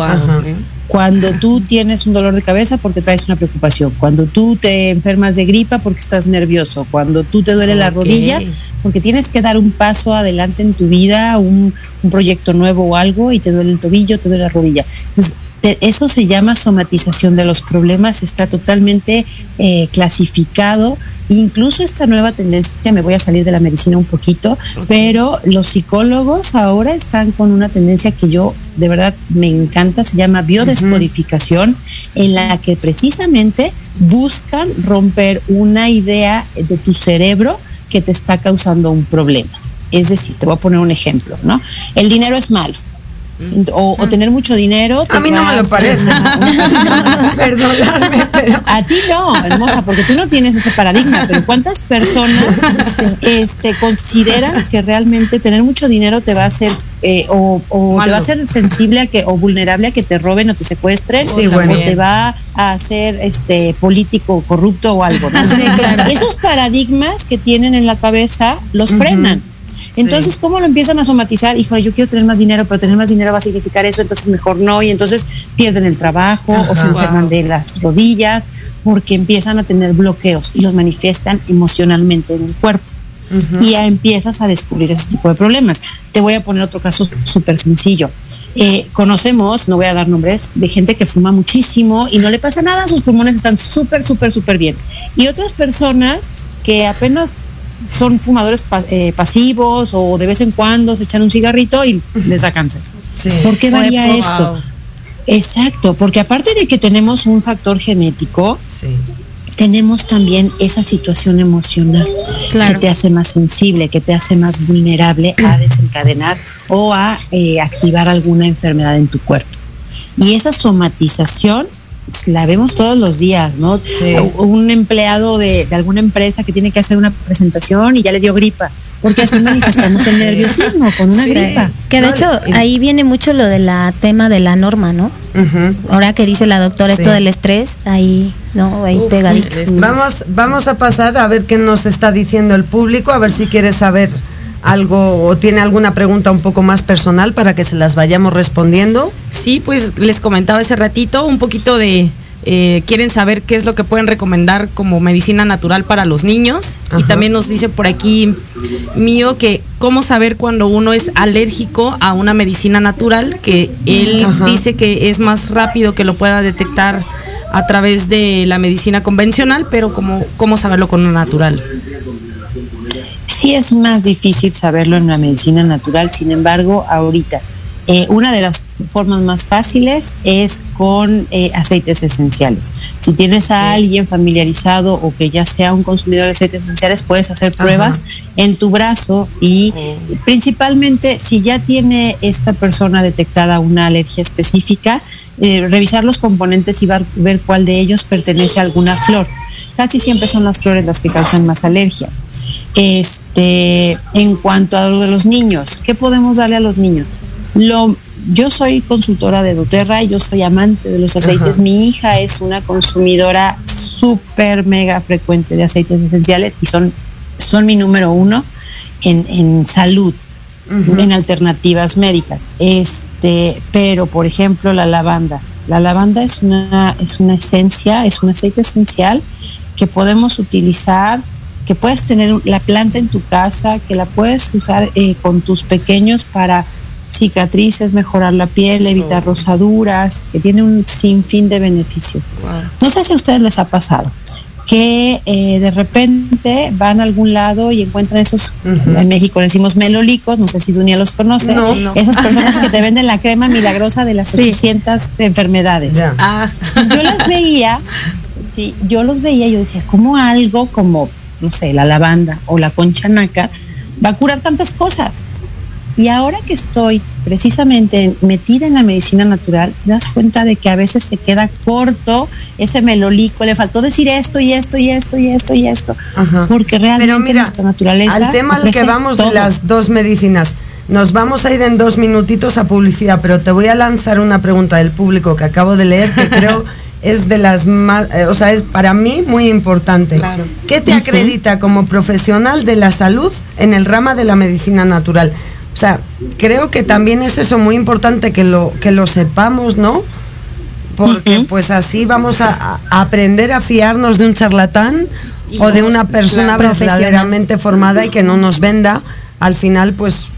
Cuando tú tienes un dolor de cabeza porque traes una preocupación, cuando tú te enfermas de gripa porque estás nervioso, cuando tú te duele la rodilla porque tienes que dar un paso adelante en tu vida, un, un proyecto nuevo o algo y te duele el tobillo, te duele la rodilla. Entonces, te- eso se llama somatización de los problemas, está totalmente eh, clasificado. Incluso esta nueva tendencia, me voy a salir de la medicina un poquito, pero los psicólogos ahora están con una tendencia que yo de verdad me encanta, se llama biodescodificación, en la que precisamente buscan romper una idea de tu cerebro que te está causando un problema. Es decir, te voy a poner un ejemplo, ¿no? El dinero es malo. O, o tener mucho dinero. A mí no me lo parece. <laughs> Perdonadme, pero... a ti no, hermosa, porque tú no tienes ese paradigma, pero ¿cuántas personas este, consideran que realmente tener mucho dinero te va a hacer eh, o, o te va a ser sensible a que o vulnerable a que te roben o te secuestren Sí, o bueno. te va a hacer este político corrupto o algo? ¿no? Sí, claro. Esos paradigmas que tienen en la cabeza los frenan. Entonces, ¿cómo lo empiezan a somatizar? Híjole, yo quiero tener más dinero, pero tener más dinero va a significar eso, entonces mejor no, y entonces pierden el trabajo o se enferman de las rodillas porque empiezan a tener bloqueos y los manifiestan emocionalmente en el cuerpo. Y ya empiezas a descubrir ese tipo de problemas. Te voy a poner otro caso súper sencillo. Eh, conocemos, no voy a dar nombres, de gente que fuma muchísimo y no le pasa nada, sus pulmones están súper, súper, súper bien. Y otras personas que apenas son fumadores pa- eh, pasivos o de vez en cuando se echan un cigarrito y les da cáncer. Sí. ¿Por qué varía esto? Exacto, porque aparte de que tenemos un factor genético, Sí. tenemos también esa situación emocional Claro. que te hace más sensible, que te hace más vulnerable a desencadenar o a eh, activar alguna enfermedad en tu cuerpo. Y esa somatización la vemos todos los días, ¿no? Sí. Un empleado de, de alguna empresa que tiene que hacer una presentación y ya le dio gripa. porque así manifestamos el <laughs> nerviosismo con una Sí. gripa. Que de No, hecho ahí viene mucho lo de la tema de la norma, ¿no? Ahora que dice la doctora Sí. esto del estrés, ahí, ¿no? Ahí Uf, pegadito. Vamos, vamos a pasar a ver qué nos está diciendo el público, a ver si quiere saber algo o tiene alguna pregunta un poco más personal para que se las vayamos respondiendo. Sí, pues les comentaba hace ratito un poquito de, eh, quieren saber qué es lo que pueden recomendar como medicina natural para los niños. Y también nos dice por aquí mío que cómo saber cuando uno es alérgico a una medicina natural, que él Ajá. dice que es más rápido que lo pueda detectar a través de la medicina convencional, pero cómo, cómo saberlo con una natural. Sí es más difícil saberlo en la medicina natural, sin embargo, ahorita eh, una de las formas más fáciles es con eh, aceites esenciales. Si tienes a alguien familiarizado o que ya sea un consumidor de aceites esenciales, puedes hacer pruebas en tu brazo y principalmente si ya tiene esta persona detectada una alergia específica, eh, revisar los componentes y ver, ver cuál de ellos pertenece a alguna flor. Casi siempre son las flores las que causan más alergia. Este, en cuanto a lo de los niños, ¿qué podemos darle a los niños? Lo, yo soy consultora de doTERRA y yo soy amante de los aceites. Ajá. Mi hija es una consumidora súper mega frecuente de aceites esenciales y son, son mi número uno en, en salud, en alternativas médicas. Este, pero por ejemplo la lavanda. La lavanda es una, es una esencia, es un aceite esencial que podemos utilizar, que puedes tener la planta en tu casa, que la puedes usar eh, con tus pequeños para cicatrices, mejorar la piel, evitar rosaduras, que tiene un sinfín de beneficios. No sé si a ustedes les ha pasado que eh, de repente van a algún lado y encuentran esos, Ujú. en México le decimos melolicos, no sé si Dunia los conoce, No. No. esas personas que <laughs> te venden la crema milagrosa de las Sí. 800 enfermedades. Ya. Ah, Yo los veía, sí, yo los veía y yo decía, ¿cómo algo como, no sé, la lavanda o la concha naca va a curar tantas cosas? Y ahora que estoy precisamente metida en la medicina natural, te das cuenta de que a veces se queda corto ese melolico, le faltó decir esto y esto y esto y esto y esto, Ajá. porque realmente Pero mira, nuestra naturaleza al tema al que vamos todo. de las dos medicinas, nos vamos a ir en dos minutitos a publicidad, pero te voy a lanzar una pregunta del público que acabo de leer que creo <laughs> es de las más, eh, o sea, es para mí muy importante. Claro. ¿Qué te acredita como profesional de la salud en el rama de la medicina natural? O sea, creo que también es eso muy importante que lo, que lo sepamos, ¿no? Porque pues así vamos a, a aprender a fiarnos de un charlatán o de una persona verdaderamente formada y que no nos venda al final pues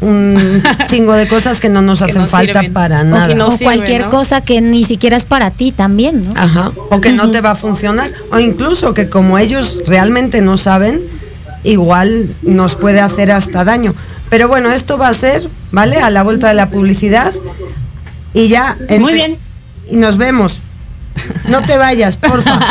un chingo de cosas que no nos Que hacen no falta sirven. para nada. no o sirve, cualquier ¿no? cosa que ni siquiera es para ti también, ¿no? Ajá. O que no te va a funcionar. O incluso que como ellos realmente no saben, igual nos puede hacer hasta daño. Pero bueno, esto va a ser, ¿vale? A la vuelta de la publicidad. Y ya. Muy bien. Y nos vemos. No te vayas, porfa. <laughs>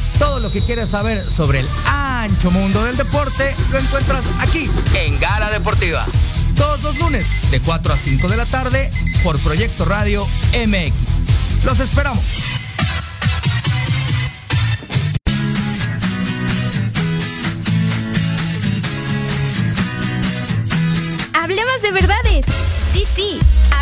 Todo lo que quieres saber sobre el ancho mundo del deporte lo encuentras aquí en Gala Deportiva. Todos los lunes de 4 a 5 de la tarde por Proyecto Radio MX. Los esperamos. Hablemos de verdades. Sí, sí,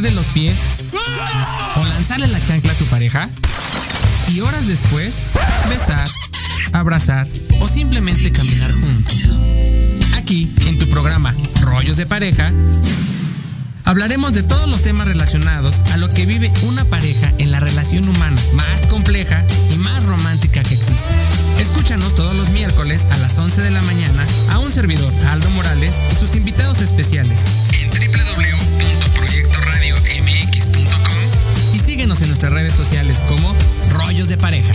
de los pies o lanzarle la chancla a tu pareja? Y horas después, besar, abrazar o simplemente caminar juntos. Aquí, en tu programa Rollos de Pareja, hablaremos de todos los temas relacionados a lo que vive una pareja en la relación humana más compleja y más romántica que existe. Escúchanos todos los miércoles a las 11 de la mañana a un servidor, Aldo Morales, y sus invitados especiales síguenos en nuestras redes sociales como Rollos de Pareja.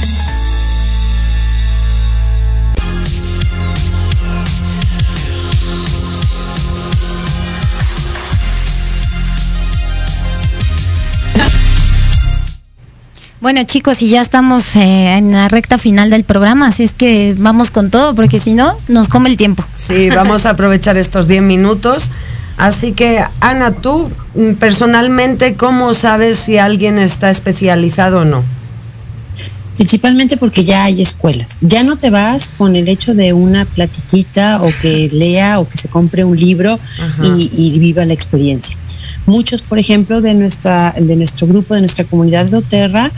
Bueno chicos, y ya estamos eh, en la recta final del programa, así es que vamos con todo, porque si no, nos come el tiempo. Sí, vamos a aprovechar estos 10 minutos. Así que, Ana, tú mm, personalmente, ¿cómo sabes si alguien está especializado o no? Principalmente porque ya hay escuelas. Ya no te vas con el hecho de una platiquita o que lea o que se compre un libro y, y viva la experiencia. Muchos, por ejemplo, de nuestra de nuestro grupo, de nuestra comunidad de Oterra,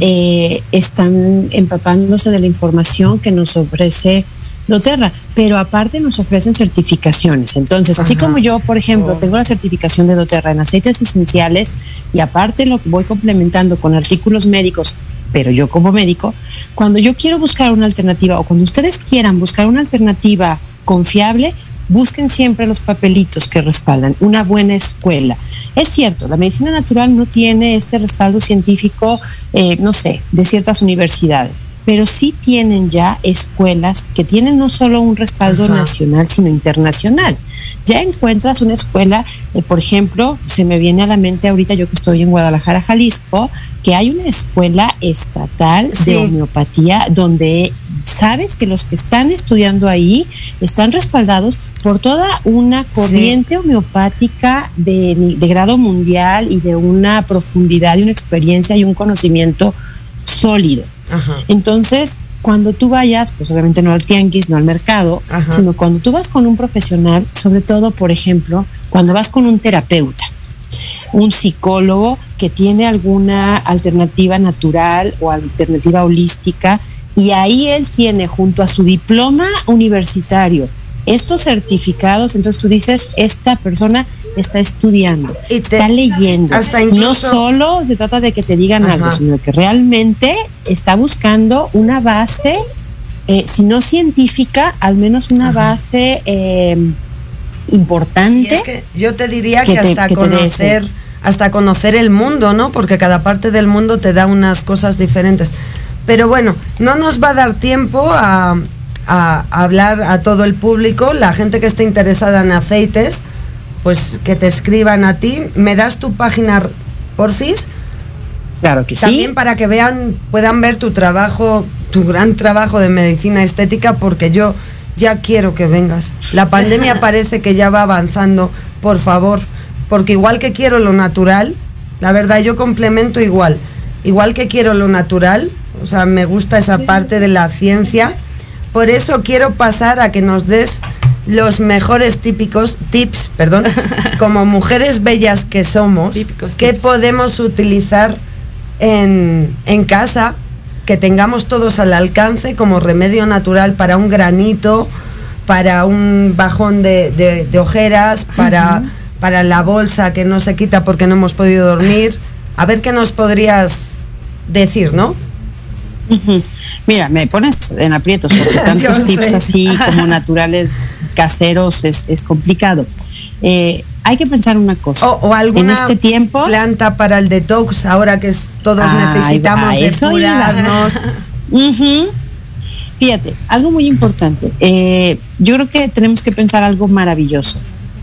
eh, están empapándose de la información que nos ofrece doTERRA, pero aparte nos ofrecen certificaciones. Entonces, así como yo, por ejemplo, tengo la certificación de doTERRA en aceites esenciales y aparte lo voy complementando con artículos médicos, pero yo como médico, cuando yo quiero buscar una alternativa o cuando ustedes quieran buscar una alternativa confiable, busquen siempre los papelitos que respaldan una buena escuela. Es cierto, la medicina natural no tiene este respaldo científico, eh, no sé, de ciertas universidades, pero sí tienen ya escuelas que tienen no solo un respaldo Ajá. nacional, sino internacional. Ya encuentras una escuela, eh, por ejemplo, se me viene a la mente ahorita yo que estoy en Guadalajara, Jalisco, que hay una escuela estatal Sí. de homeopatía donde sabes que los que están estudiando ahí están respaldados por toda una corriente homeopática de, de grado mundial y de una profundidad y una experiencia y un conocimiento sólido. Entonces, cuando tú vayas, pues obviamente no al tianguis, no al mercado, Ajá. sino cuando tú vas con un profesional, sobre todo, por ejemplo, cuando vas con un terapeuta, un psicólogo que tiene alguna alternativa natural o alternativa holística, y ahí él tiene junto a su diploma universitario estos certificados, entonces tú dices, esta persona está estudiando, está leyendo. hasta no incluso- solo se trata de que te digan Ajá. algo, sino que realmente está buscando una base, eh, si no científica, al menos una base eh, importante. Y es que yo te diría que que, te- hasta que te conocer, hasta conocer el mundo, ¿no? Porque cada parte del mundo te da unas cosas diferentes. Pero bueno, no nos va a dar tiempo a, a hablar a todo el público, la gente que esté interesada en aceites, pues que te escriban a ti. ¿Me das tu página, porfis? Claro que sí. También para que vean, puedan ver tu trabajo, tu gran trabajo de medicina estética, porque yo ya quiero que vengas. La pandemia <laughs> parece que ya va avanzando, por favor, porque igual que quiero lo natural, la verdad yo complemento igual, igual que quiero lo natural, o sea, me gusta esa parte de la ciencia, por eso quiero pasar a que nos des los mejores típicos tips, perdón, <laughs> como mujeres bellas que somos, que podemos utilizar en, en casa, que tengamos todos al alcance como remedio natural para un granito, para un bajón de, de- de ojeras, para, para la bolsa que no se quita porque no hemos podido dormir. A ver qué nos podrías decir, ¿no? Mira, me pones en aprietos porque <laughs> tantos tips sé. así <laughs> como naturales, caseros, es, es complicado. Eh, hay que pensar una cosa. O, o alguna en este tiempo planta para el detox, ahora que es- todos necesitamos depurarnos. <laughs> Fíjate, algo muy importante. eh, yo creo que tenemos que pensar algo maravilloso.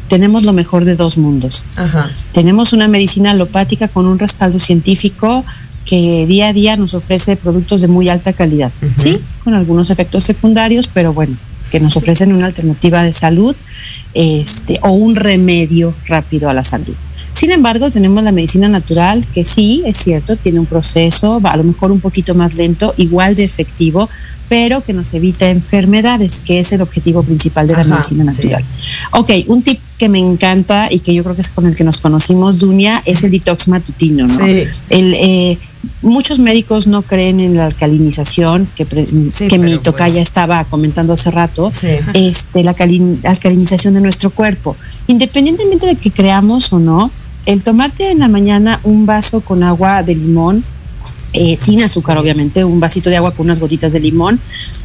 Tenemos lo mejor de dos mundos. Ajá. Tenemos una medicina alopática con un respaldo científico que día a día nos ofrece productos de muy alta calidad, ¿sí? Con algunos efectos secundarios, pero bueno, que nos ofrecen una alternativa de salud este, o un remedio rápido a la salud. Sin embargo, tenemos la medicina natural, que sí, es cierto, tiene un proceso, a lo mejor un poquito más lento, igual de efectivo, pero que nos evita enfermedades, que es el objetivo principal de la Ajá, medicina natural. Ok, un tip que me encanta y que yo creo que es con el que nos conocimos, Dunia, es el detox matutino, ¿no? Sí. El, eh, muchos médicos no creen en la alcalinización, que, pre- que mi tocaya pues- estaba comentando hace rato, Sí. este, la calin- alcalinización de nuestro cuerpo. Independientemente de que creamos o no, el tomarte en la mañana un vaso con agua de limón, eh, sin azúcar obviamente, un vasito de agua con unas gotitas de limón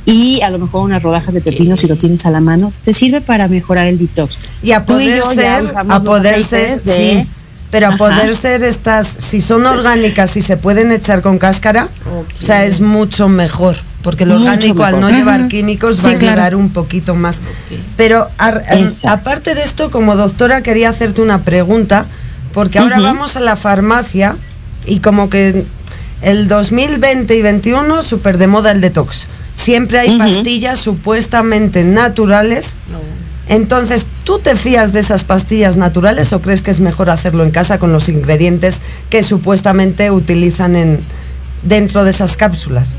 y a lo mejor unas rodajas de pepino si lo tienes a la mano, te sirve para mejorar el detox. Y a poder ya ser, a poder ser, de- sí, pero a poder ser estas, si son orgánicas y se pueden echar con cáscara, o sea, es mucho mejor, porque lo orgánico al no llevar químicos Sí, va a claro. ayudar un poquito más. Pero a- aparte de esto, como doctora quería hacerte una pregunta, porque ahora vamos a la farmacia y como que el 2020 y 21 súper de moda el detox. Siempre hay pastillas supuestamente naturales. Entonces, ¿tú te fías de esas pastillas naturales o crees que es mejor hacerlo en casa con los ingredientes que supuestamente utilizan en dentro de esas cápsulas?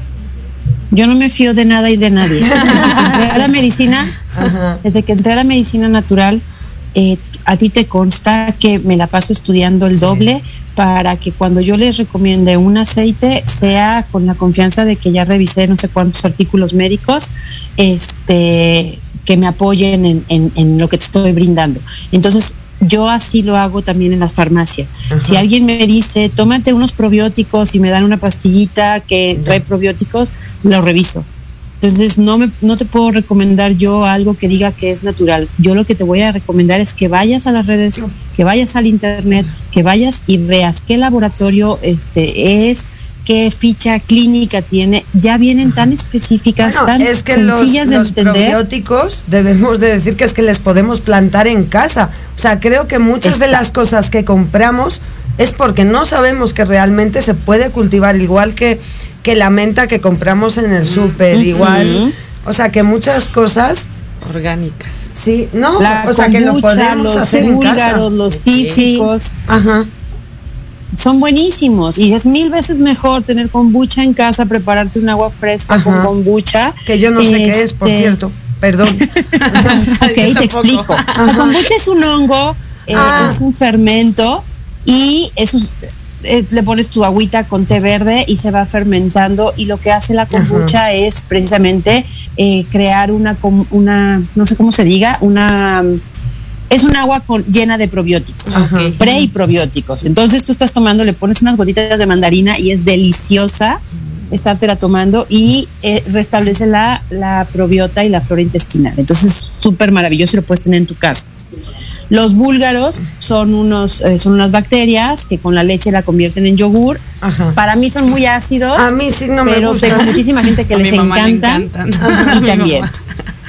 Yo no me fío de nada y de nadie. Desde que entré a la <laughs> medicina, Ajá. desde que entré a la medicina natural, eh, a ti te consta que me la paso estudiando el doble para que cuando yo les recomiende un aceite sea con la confianza de que ya revisé no sé cuántos artículos médicos este que me apoyen en, en- en lo que te estoy brindando. Entonces, yo así lo hago también en la farmacia. Si alguien me dice, tómate unos probióticos y me dan una pastillita que trae probióticos, lo reviso. Entonces, no, me, no te puedo recomendar yo algo que diga que es natural. Yo lo que te voy a recomendar es que vayas a las redes, que vayas al internet, que vayas y veas qué laboratorio este es, qué ficha clínica tiene. Ya vienen tan específicas, Bueno, tan es que los, sencillas de los entender. probióticos debemos de decir que es que les podemos plantar en casa. O sea, creo que muchas de las cosas que compramos es porque no sabemos que realmente se puede cultivar igual que, que la menta que compramos en el súper, igual. O sea, que muchas cosas, Orgánicas. sí, no, La o sea, que lo podemos los hacer en casa. búlgaros, los típicos. Ajá. Son buenísimos y es mil veces mejor tener kombucha en casa, prepararte un agua fresca Ajá. con kombucha. Que yo no sé qué es, por Este, cierto. Perdón. <laughs> Ok, te explico. La kombucha es un hongo, eh, Ah. es un fermento y eso es- eh, le pones tu agüita con té verde y se va fermentando y lo que hace la kombucha es precisamente eh, crear una, com- una, no sé cómo se diga, una... Es un agua con, llena de probióticos, Ajá. pre y probióticos. Entonces tú estás tomando, le pones unas gotitas de mandarina y es deliciosa estártela tomando y eh, restablece la, la probiota y la flora intestinal. Entonces, súper maravilloso y lo puedes tener en tu casa. Los búlgaros son, unos, eh, son unas bacterias que con la leche la convierten en yogur. Ajá. Para mí son muy ácidos. A mí sí no me pero gustan. tengo muchísima gente que A les mamá le encantan. Y <laughs> también mamá.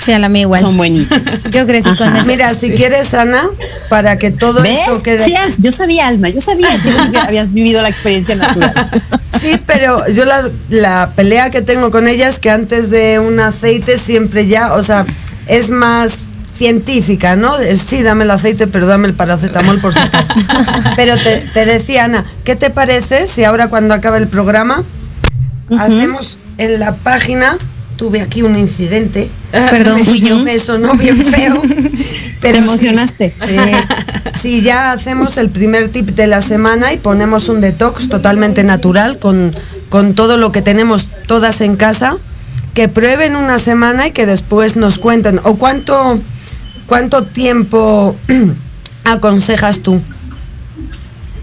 Sí, a la mía igual. son buenísimos. <laughs> Yo crecí con Ajá. eso. Mira, si quieres, Ana, para que todo ¿Ves? esto quede... Sí, yo sabía, Alma, yo sabía que habías vivido la experiencia natural. <laughs> Sí, pero yo la, la pelea que tengo con ella es que antes de un aceite siempre ya, o sea, es más científica, ¿no? Sí, dame el aceite, pero dame el paracetamol por si acaso. <laughs> Pero te, te decía, Ana, ¿qué te parece si ahora cuando acabe el programa hacemos en la página, tuve aquí un incidente, Perdón, me, fui <laughs> yo. me sonó bien feo. <laughs> Pero Te sí, emocionaste. Sí, sí, ya hacemos el primer tip de la semana y ponemos un detox totalmente natural con, con todo lo que tenemos todas en casa, que prueben una semana y que después nos cuenten. ¿O cuánto, cuánto tiempo <clears throat> aconsejas tú?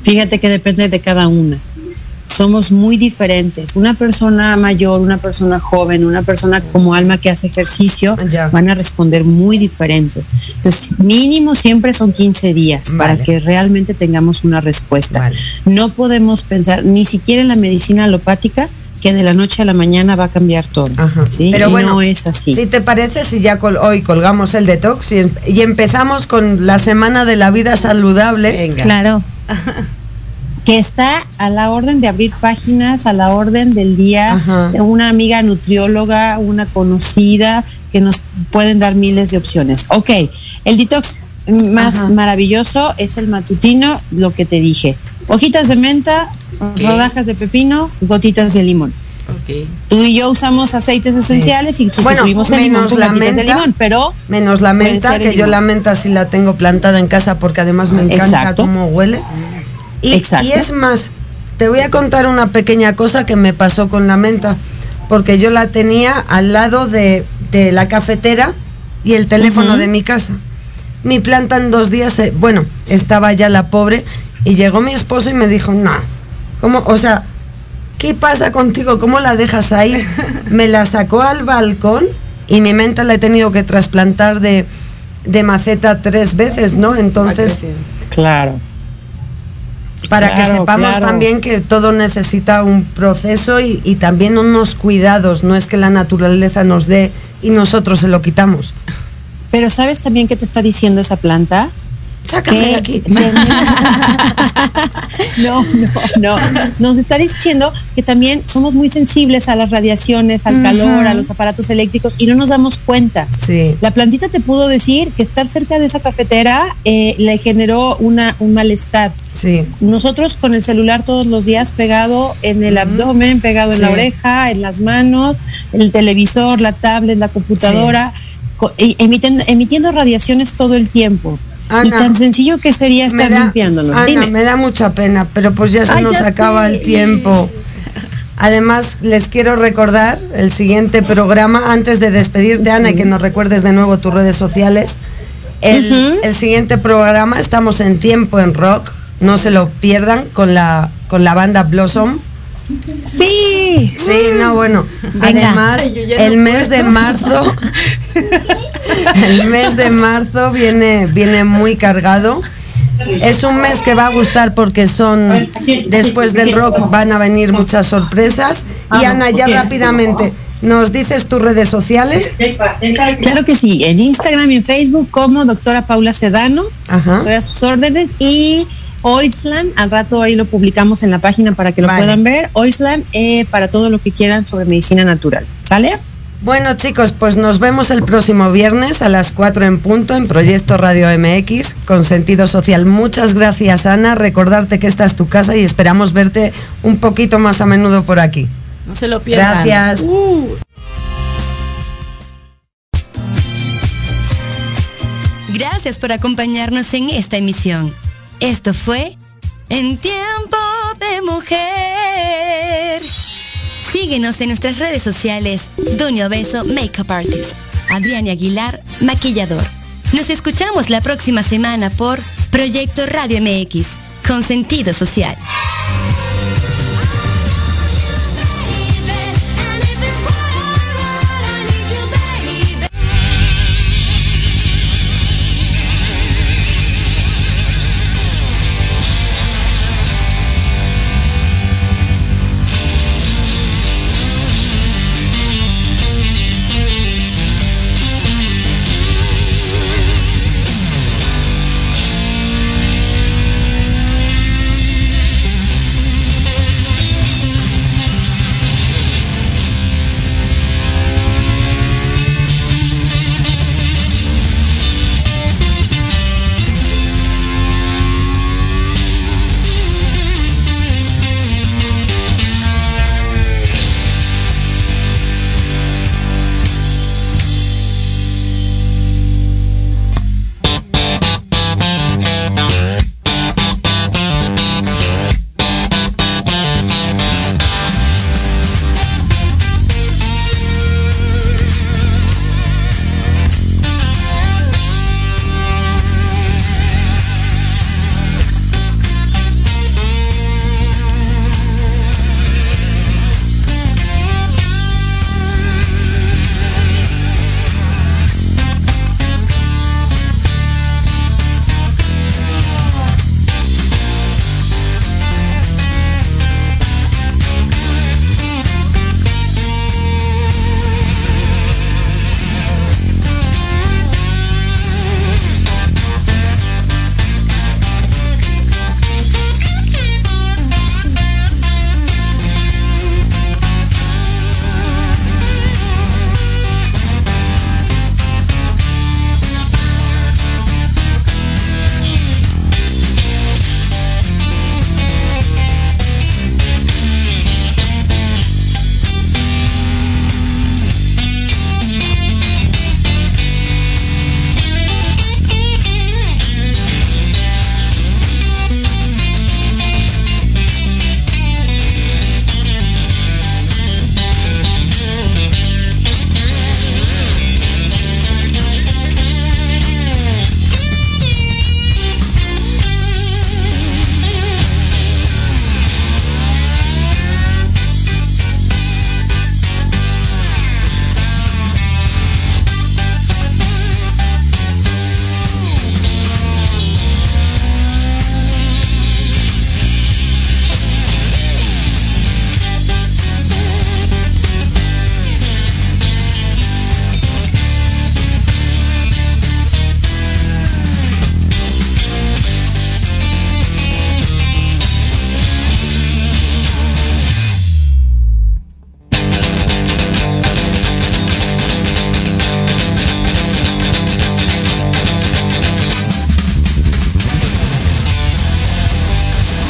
Fíjate que depende de cada una. Somos muy diferentes. Una persona mayor, una persona joven, una persona como alma que hace ejercicio, Ya. van a responder muy diferente. Entonces, mínimo siempre son 15 días para Vale. que realmente tengamos una respuesta. Vale. No podemos pensar ni siquiera en la medicina alopática que de la noche a la mañana va a cambiar todo. ¿sí? Pero Y bueno, no es así. Si te parece, si ya col- hoy colgamos el detox y, em- y empezamos con la semana de la vida saludable. Venga. Claro. <laughs> que está a la orden de abrir páginas, a la orden del día, Ajá. de una amiga nutrióloga, una conocida, que nos pueden dar miles de opciones. Ok, el detox más maravilloso es el matutino, lo que te dije. Hojitas de menta, rodajas de pepino, gotitas de limón. Ok. Tú y yo usamos aceites esenciales y sustituimos el limón menos con la de menta, limón, pero menos la menta, que yo limón. la menta sí la tengo plantada en casa porque además me encanta Exacto. cómo huele. Y, es más, te voy a contar una pequeña cosa que me pasó con la menta, porque yo la tenía al lado de, de la cafetera y el teléfono de mi casa. Mi planta en dos días, bueno, estaba ya la pobre y llegó mi esposo y me dijo, no, ¿cómo? O sea, ¿qué pasa contigo? ¿Cómo la dejas ahí? <laughs> Me la sacó al balcón y mi menta la he tenido que trasplantar de, de maceta tres veces, ¿no? Entonces, claro. Para que sepamos claro. también que todo necesita un proceso y, y también unos cuidados, no es que la naturaleza nos dé y nosotros se lo quitamos. Pero ¿sabes también qué te está diciendo esa planta? Sácame de aquí. <laughs> no, no, no. Nos está diciendo que también somos muy sensibles a las radiaciones, al calor, a los aparatos eléctricos y no nos damos cuenta. Sí. La plantita te pudo decir que estar cerca de esa cafetera eh, le generó una, un malestar. Sí. Nosotros con el celular todos los días pegado en el abdomen, pegado en la Sí. oreja, en las manos, el televisor, la tablet, la computadora, co- emiten- emitiendo radiaciones todo el tiempo. Y tan sencillo que sería estar da- limpiándolo. Ana, Dime. me da mucha pena, pero pues ya se Ay, nos ya acaba el tiempo. Además, les quiero recordar el siguiente programa, antes de despedirte, Ana, y que nos recuerdes de nuevo tus redes sociales. El, siguiente programa, estamos en tiempo en rock, no se lo pierdan con la, con la banda Blossom. Sí. Sí, no, bueno. Venga. Además, Ay, el mes de marzo, <laughs> el mes de marzo viene, viene muy cargado. Es un mes que va a gustar porque son, después del rock van a venir muchas sorpresas. Y Ana, ya rápidamente, ¿nos dices tus redes sociales? Claro que sí, en Instagram y en Facebook como doctora Paula Sedano, Ajá. estoy a sus órdenes y Oisland, al rato ahí lo publicamos en la página para que lo Vale. puedan ver, Oisland eh, para todo lo que quieran sobre medicina natural, ¿sale? Bueno chicos, pues nos vemos el próximo viernes a las 4 en punto en Proyecto Radio MX con sentido social. Muchas gracias Ana, recordarte que esta es tu casa y esperamos verte un poquito más a menudo por aquí. No se lo pierdan. Gracias. Uh. Gracias por acompañarnos en esta emisión. Esto fue En Tiempo de Mujer. Síguenos en nuestras redes sociales, Dunio Beso Makeup Artist, Adriana Aguilar, Maquillador. Nos escuchamos la próxima semana por Proyecto Radio MX, con sentido social.